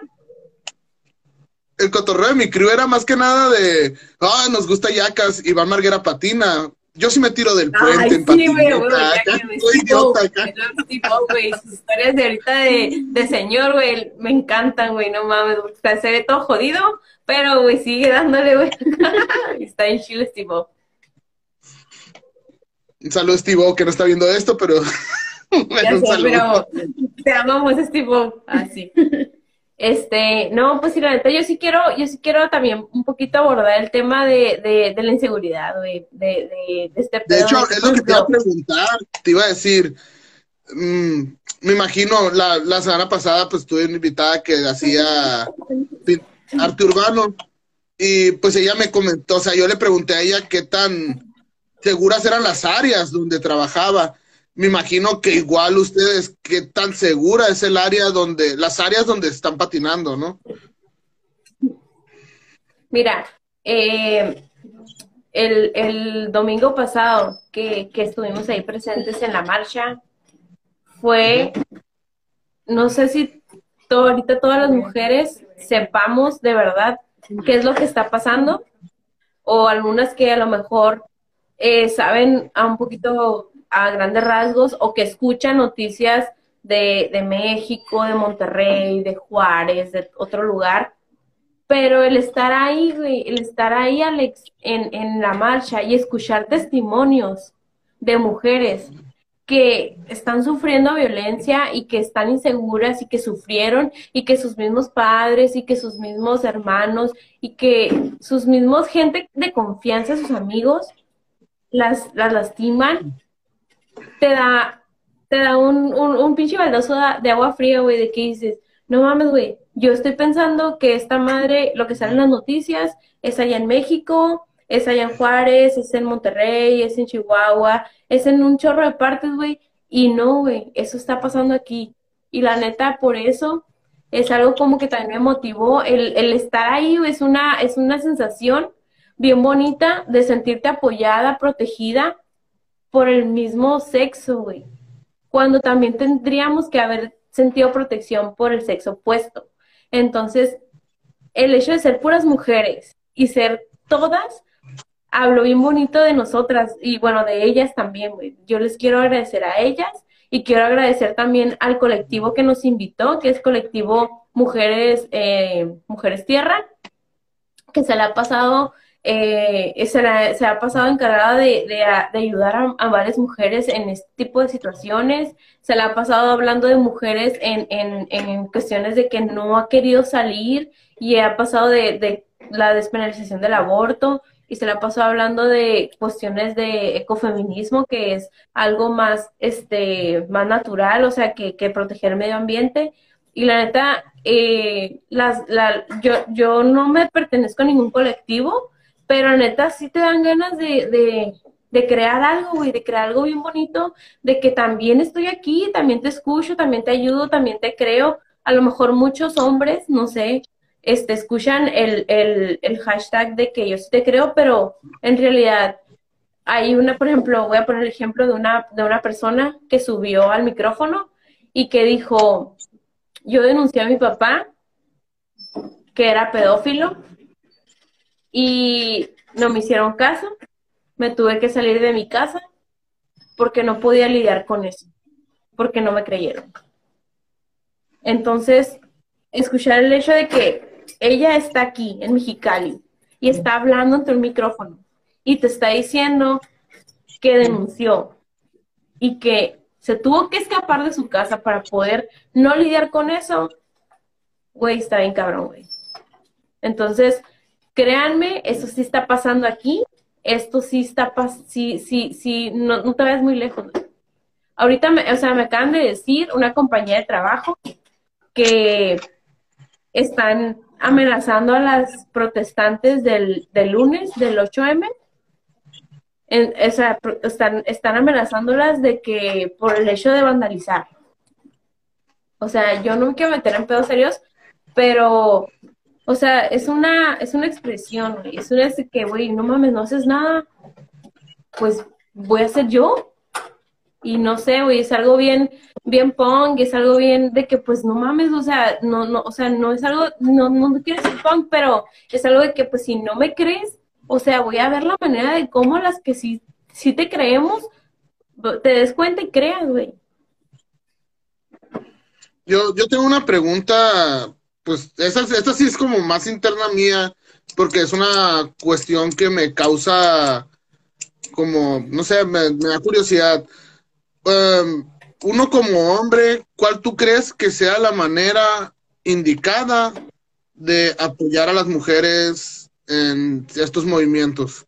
El cotorreo de mi crew era más que nada de, ah, nos gusta yacas, Iván Marguera patina. Yo sí me tiro del puente en sí, patineta. ya soy idiota acá. güey, sus historias de ahorita de, de señor, güey, me encantan, güey, no mames, porque o sea, se ve todo jodido, pero, güey, sigue dándole, güey. Está en Chile, tipo. Un saludo Steve O, que no está viendo esto, pero Ya bueno, sé, saludo. pero te amamos, tipo así. Este, no, pues sí, la neta, yo sí quiero, yo sí quiero también un poquito abordar el tema de, de, de la inseguridad, de, de, de este De hecho, es lo que te iba a preguntar. Te iba a decir, mm, me imagino, la, la semana pasada pues tuve una invitada que hacía arte urbano y pues ella me comentó, o sea, yo le pregunté a ella qué tan seguras eran las áreas donde trabajaba. Me imagino que igual ustedes, qué tan segura es el área donde, las áreas donde están patinando, ¿no? Mira, eh, el, el domingo pasado que, que estuvimos ahí presentes en la marcha, fue, no sé si to- ahorita todas las mujeres sepamos de verdad qué es lo que está pasando, o algunas que a lo mejor eh, saben a un poquito a grandes rasgos o que escuchan noticias de, de México, de Monterrey, de Juárez, de otro lugar, pero el estar ahí, el estar ahí, Alex, en, en la marcha y escuchar testimonios de mujeres que están sufriendo violencia y que están inseguras y que sufrieron y que sus mismos padres y que sus mismos hermanos y que sus mismos gente de confianza, sus amigos, las, las lastiman, te da, te da un, un, un pinche baldazo de, agua fría, güey, de que dices, no mames, güey, yo estoy pensando que esta madre, lo que sale en las noticias, es allá en México, es allá en Juárez, es en Monterrey, es en Chihuahua, es en un chorro de partes, güey, y no, güey, eso está pasando aquí. Y la neta, por eso es algo como que también me motivó. El, el estar ahí es una, es una sensación bien bonita de sentirte apoyada, protegida por el mismo sexo, güey. Cuando también tendríamos que haber sentido protección por el sexo opuesto. Entonces, el hecho de ser puras mujeres y ser todas, hablo bien bonito de nosotras y bueno, de ellas también, güey. Yo les quiero agradecer a ellas y quiero agradecer también al colectivo que nos invitó, que es colectivo Mujeres, eh, Mujeres Tierra, que se le ha pasado, eh, se, se, ha pasado encargada de, ayudar a, varias mujeres en este tipo de situaciones, se le ha pasado hablando de mujeres en, en, cuestiones de que no ha querido salir y ha pasado de, la despenalización del aborto, y se la pasó hablando de cuestiones de ecofeminismo, que es algo más, este, más natural, o sea, que, que proteger el medio ambiente. Y la neta, eh, las, la, yo, yo no me pertenezco a ningún colectivo, pero neta sí te dan ganas de, de, crear algo, y de crear algo bien bonito, de que también estoy aquí, también te escucho, también te ayudo, también te creo. A lo mejor muchos hombres, no sé, este, escuchan el, el, el hashtag de que yo sí te creo, pero en realidad hay una, por ejemplo, voy a poner el ejemplo de una, de una persona que subió al micrófono y que dijo, yo denuncié a mi papá que era pedófilo y no me hicieron caso, me tuve que salir de mi casa porque no podía lidiar con eso, porque no me creyeron. Entonces, escuchar el hecho de que ella está aquí en Mexicali y está hablando ante un micrófono y te está diciendo que denunció y que se tuvo que escapar de su casa para poder no lidiar con eso, güey, está bien cabrón, güey. Entonces, créanme, eso sí está pasando aquí, esto sí está, pasando, sí, sí, sí, no, no te vayas muy lejos. Ahorita, me, o sea, me acaban de decir una compañía de trabajo que están amenazando a las protestantes del, del lunes, del 8M. En, o sea, están, están amenazándolas de que por el hecho de vandalizar. O sea, yo no me quiero meter en pedos serios, pero, o sea, es una, es una expresión, es una que, güey, no mames, no haces nada, pues voy a ser yo y no sé, güey, es algo bien, bien punk, es algo bien de que pues no mames, o sea, no, no, o sea, no es algo, no, no quiero decir punk, pero es algo de que pues si no me crees, o sea, voy a ver la manera de cómo las que sí, sí te creemos, te des cuenta y creas, güey. Yo, yo tengo una pregunta, pues esta, esta sí es como más interna mía, porque es una cuestión que me causa como, no sé, me, da curiosidad. Um, uno como hombre, ¿cuál tú crees que sea la manera indicada de apoyar a las mujeres en estos movimientos?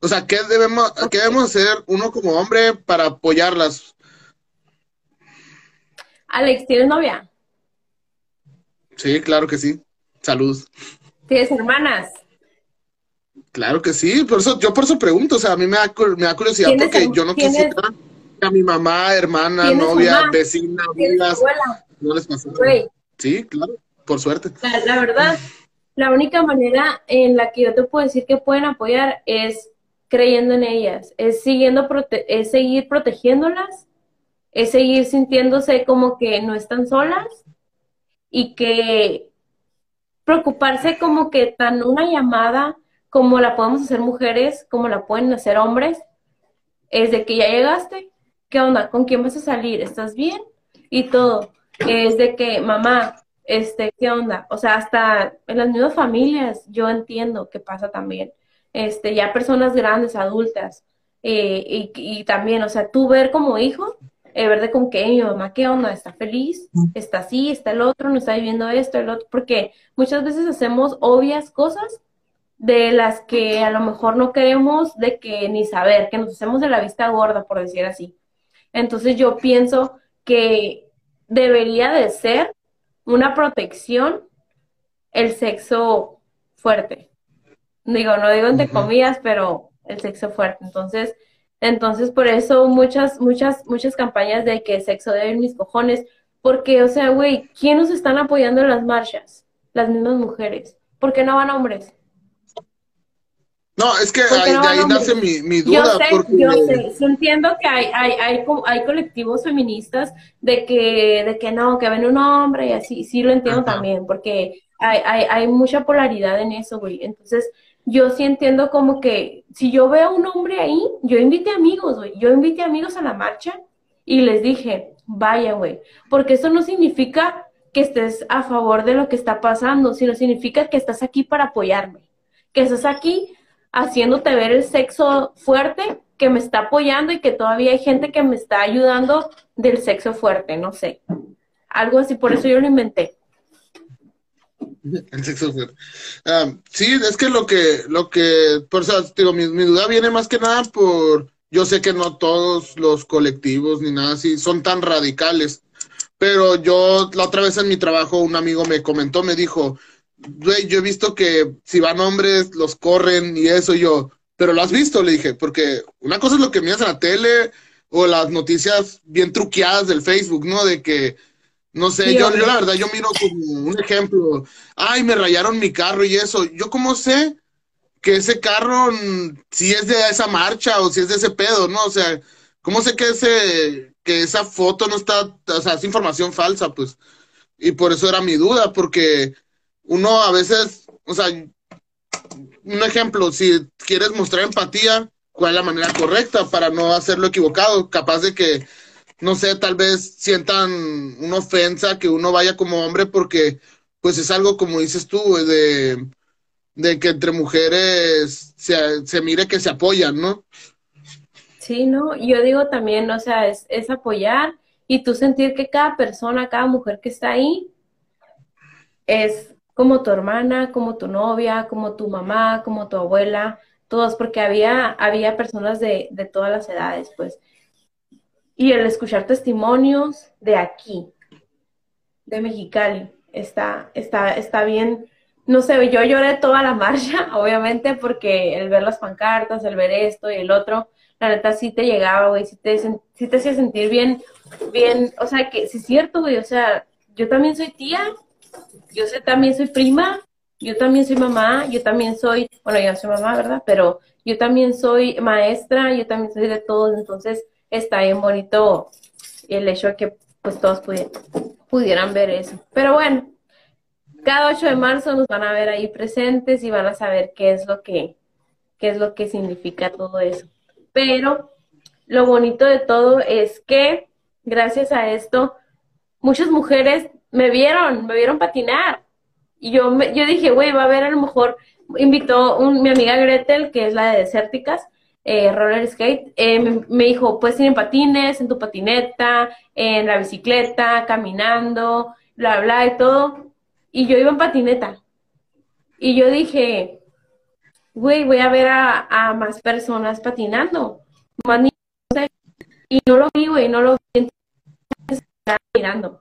O sea, ¿qué debemos, ¿qué debemos hacer uno como hombre para apoyarlas? Alex, ¿tienes novia? Sí, claro que sí. Salud. ¿Tienes hermanas? Claro que sí, por eso, yo por eso pregunto, o sea, a mí me da, me da curiosidad porque yo no quisiera a mi mamá, hermana, novia, vecina, amigas, no les pasó. Sí, claro, por suerte. La, verdad, la única manera en la que yo te puedo decir que pueden apoyar es creyendo en ellas, es siguiendo es seguir protegiéndolas, es seguir sintiéndose como que no están solas y que preocuparse como que tan una llamada como la podemos hacer mujeres, como la pueden hacer hombres, es de que ya llegaste, ¿qué onda? ¿Con quién vas a salir? ¿Estás bien? Y todo. Es de que, mamá, este, ¿qué onda? O sea, hasta en las mismas familias yo entiendo que pasa también. Este, ya personas grandes, adultas, eh, y, y, también, o sea, tú ver como hijo, eh, ver de con qué mi mamá, ¿qué onda? ¿Está feliz? ¿Está así? ¿Está el otro? ¿No está viviendo esto? El otro? Porque muchas veces hacemos obvias cosas de las que a lo mejor no queremos de que ni saber, que nos hacemos de la vista gorda, por decir así. Entonces yo pienso que debería de ser una protección el sexo fuerte. Digo, no digo entre comillas, pero el sexo fuerte. Entonces, entonces por eso muchas, muchas, muchas campañas de que sexo debe mis cojones, porque, o sea, güey, ¿quién nos están apoyando en las marchas? Las mismas mujeres. ¿Por qué no van hombres? No, es que ahí, de ahí nace mi, duda. Yo sé, yo sé, entiendo que hay, hay, hay, hay, colectivos feministas de que, de que no, que ven un hombre y así, sí lo entiendo también, porque hay, hay, hay mucha polaridad en eso, güey. Entonces, yo sí entiendo como que si yo veo a un hombre ahí, yo invité amigos, güey, yo invité amigos a la marcha y les dije, vaya, güey, porque eso no significa que estés a favor de lo que está pasando, sino significa que estás aquí para apoyarme, que estás aquí haciéndote ver el sexo fuerte que me está apoyando y que todavía hay gente que me está ayudando del sexo fuerte, no sé. Algo así, por eso yo lo inventé. El sexo fuerte. Ah, sí, es que lo que, lo que, por eso, digo, mi, mi, duda viene más que nada por, yo sé que no todos los colectivos ni nada así son tan radicales, pero yo la otra vez en mi trabajo un amigo me comentó, me dijo, yo he visto que si van hombres, los corren y eso, yo, pero lo has visto, le dije, porque una cosa es lo que miras en la tele o las noticias bien truqueadas del Facebook, ¿no? De que, no sé, yo, yo la verdad, yo miro como un ejemplo, ay, me rayaron mi carro y eso, yo cómo sé que ese carro, mm, si es de esa marcha o si es de ese pedo, ¿no? O sea, ¿cómo sé que ese, que esa foto no está, o sea, es información falsa, pues? Y por eso era mi duda, porque uno a veces, o sea, un ejemplo, si quieres mostrar empatía, ¿cuál es la manera correcta para no hacerlo equivocado? Capaz de que, no sé, tal vez sientan una ofensa que uno vaya como hombre porque, pues es algo como dices tú, de, de que entre mujeres se, se mire que se apoyan, ¿no? Sí, no, yo digo también, o sea, es, es apoyar y tú sentir que cada persona, cada mujer que está ahí es como tu hermana, como tu novia, como tu mamá, como tu abuela, todos, porque había, había personas de, de todas las edades, pues. Y el escuchar testimonios de aquí, de Mexicali, está, está, está bien. No sé, yo lloré toda la marcha, obviamente, porque el ver las pancartas, el ver esto y el otro, la neta sí te llegaba, güey, sí te, sí te hacía sentir bien, bien, o sea, que sí es cierto, güey, o sea, yo también soy tía, yo sé, también soy prima, yo también soy mamá, yo también soy, bueno, yo soy mamá, ¿verdad? Pero yo también soy maestra, yo también soy de todos, entonces está bien bonito el hecho de que pues todos pudieran, ver eso. Pero bueno, cada 8 de marzo nos van a ver ahí presentes y van a saber qué es lo que, qué es lo que significa todo eso. Pero lo bonito de todo es que gracias a esto, muchas mujeres me vieron, me vieron patinar. Y yo, me, yo dije, güey, va a haber a lo mejor, invitó un, mi amiga Gretel, que es la de Desérticas, eh, roller skate, eh, me, dijo, puedes ir en patines, en tu patineta, en la bicicleta, caminando, bla, bla, y todo. Y yo iba en patineta. Y yo dije, güey, voy a ver a, a más personas patinando. Más y no lo vi, güey, no lo vi. Mirando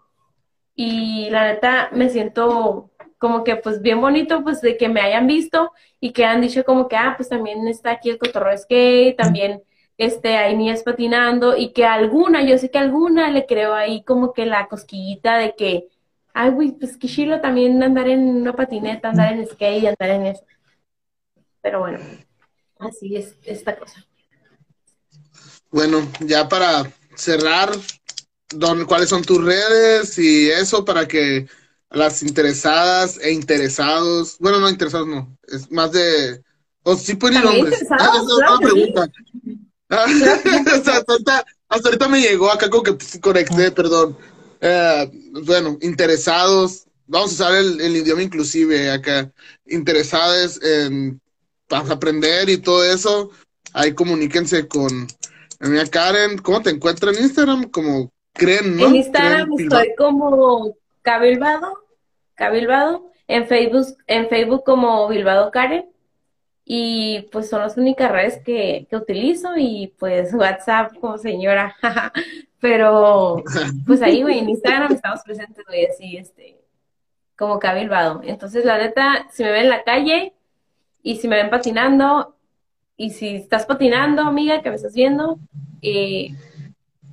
y la neta me siento como que pues bien bonito pues de que me hayan visto y que han dicho como que ah pues también está aquí el cotorro skate, también este hay niñas patinando y que alguna, yo sé que alguna le creo ahí como que la cosquillita de que ay güey, pues que también andar en una patineta, andar en skate, andar en eso. Pero bueno, así es esta cosa. Bueno, ya para cerrar, don, cuáles son tus redes y eso para que las interesadas e interesados, bueno, no interesados, no, es más de, o sí pueden ir hombres. Ah, esa es otra pregunta. hasta, ahorita, me llegó acá con que conecté, perdón. Eh, bueno, interesados, vamos a usar el, el idioma inclusive acá, interesadas en aprender y todo eso, ahí comuníquense con mi Karen, ¿cómo te encuentras en Instagram? Como creen, En Instagram estoy como Cabilbado, Cabilbado, en Facebook, en Facebook como Bilbado Karen. Y pues son las únicas redes que, que utilizo y pues WhatsApp como señora. Pero pues ahí, güey, en Instagram estamos presentes, güey, así, este, como Bilbao. Entonces, la neta, si me ven en la calle y si me ven patinando, y si estás patinando, amiga, que me estás viendo, eh,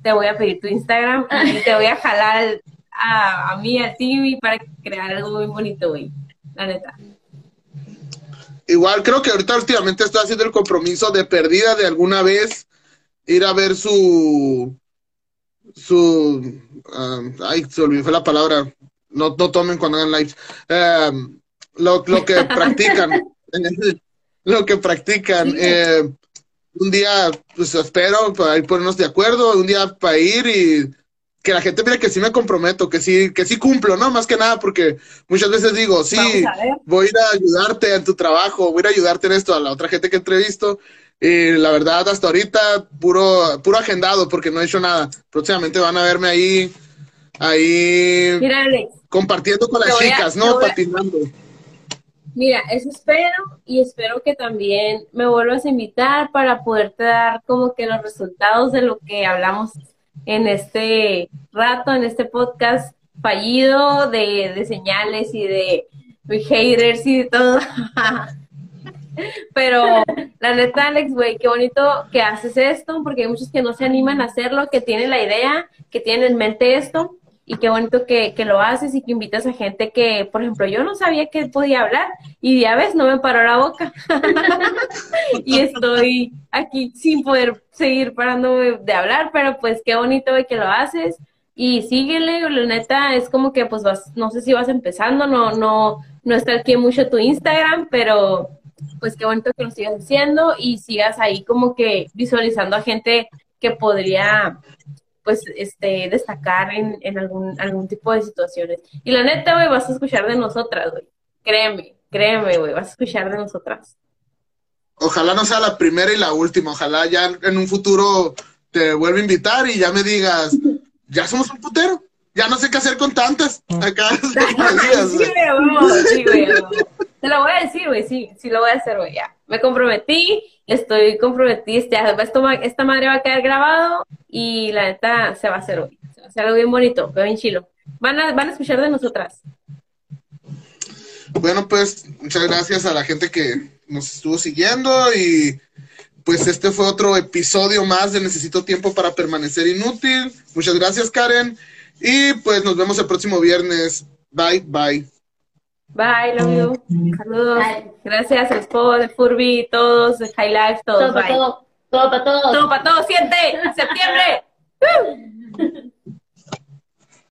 te voy a pedir tu Instagram y te voy a jalar a, a mí, a ti, para crear algo muy bonito, güey. La neta. Igual creo que ahorita últimamente estoy haciendo el compromiso de perdida de alguna vez ir a ver su su um, ay se olvidó la palabra no, no tomen cuando hagan lives um, lo, lo que practican lo que practican eh, un día pues espero para ir ponernos de acuerdo un día para ir y que la gente mire que sí me comprometo, que sí, que sí cumplo, ¿no? Más que nada porque muchas veces digo, sí, voy a ir a ayudarte en tu trabajo, voy a ir a ayudarte en esto a la otra gente que entrevisto. Y la verdad, hasta ahorita, puro, puro agendado porque no he hecho nada. Próximamente van a verme ahí, ahí compartiendo con las chicas, ¿no? Patinando. Mira, eso espero y espero que también me vuelvas a invitar para poderte dar como que los resultados de lo que hablamos en este rato, en este podcast fallido de, señales y de, haters y de todo. Pero la neta, Alex, güey, qué bonito que haces esto, porque hay muchos que no se animan a hacerlo, que tienen la idea, que tienen en mente esto, y qué bonito que, que, lo haces y que invitas a gente que, por ejemplo, yo no sabía que podía hablar y ya ves, no me paró la boca. y estoy aquí sin poder seguir parándome de hablar, pero pues qué bonito que lo haces y síguele, la neta es como que pues vas, no sé si vas empezando, no, no, no está aquí mucho tu Instagram, pero pues qué bonito que lo sigas haciendo y sigas ahí como que visualizando a gente que podría pues, este, destacar en, en algún, algún tipo de situaciones. Y la neta, güey, vas a escuchar de nosotras, güey. Créeme, créeme, güey, vas a escuchar de nosotras. Ojalá no sea la primera y la última, ojalá ya en un futuro te vuelva a invitar y ya me digas, ya somos un putero, ya no sé qué hacer con tantas. Acá, sí, güey, sí, güey. Te lo voy a decir, güey, sí, sí lo voy a hacer, güey, ya. Me comprometí estoy comprometida, esta madre va a quedar grabado y la neta se va a hacer hoy. Se va a hacer algo bien bonito, bien chilo. Van a, van a escuchar de nosotras. Bueno, pues muchas gracias a la gente que nos estuvo siguiendo y pues este fue otro episodio más de Necesito Tiempo para Permanecer Inútil. Muchas gracias, Karen. Y pues nos vemos el próximo viernes. Bye, bye. Bye, love you. Saludos. Gracias, el Spot, Furby, todos, High Life, todos. Todo para todo. Todo para todos. Todo para todos. Siente. Septiembre.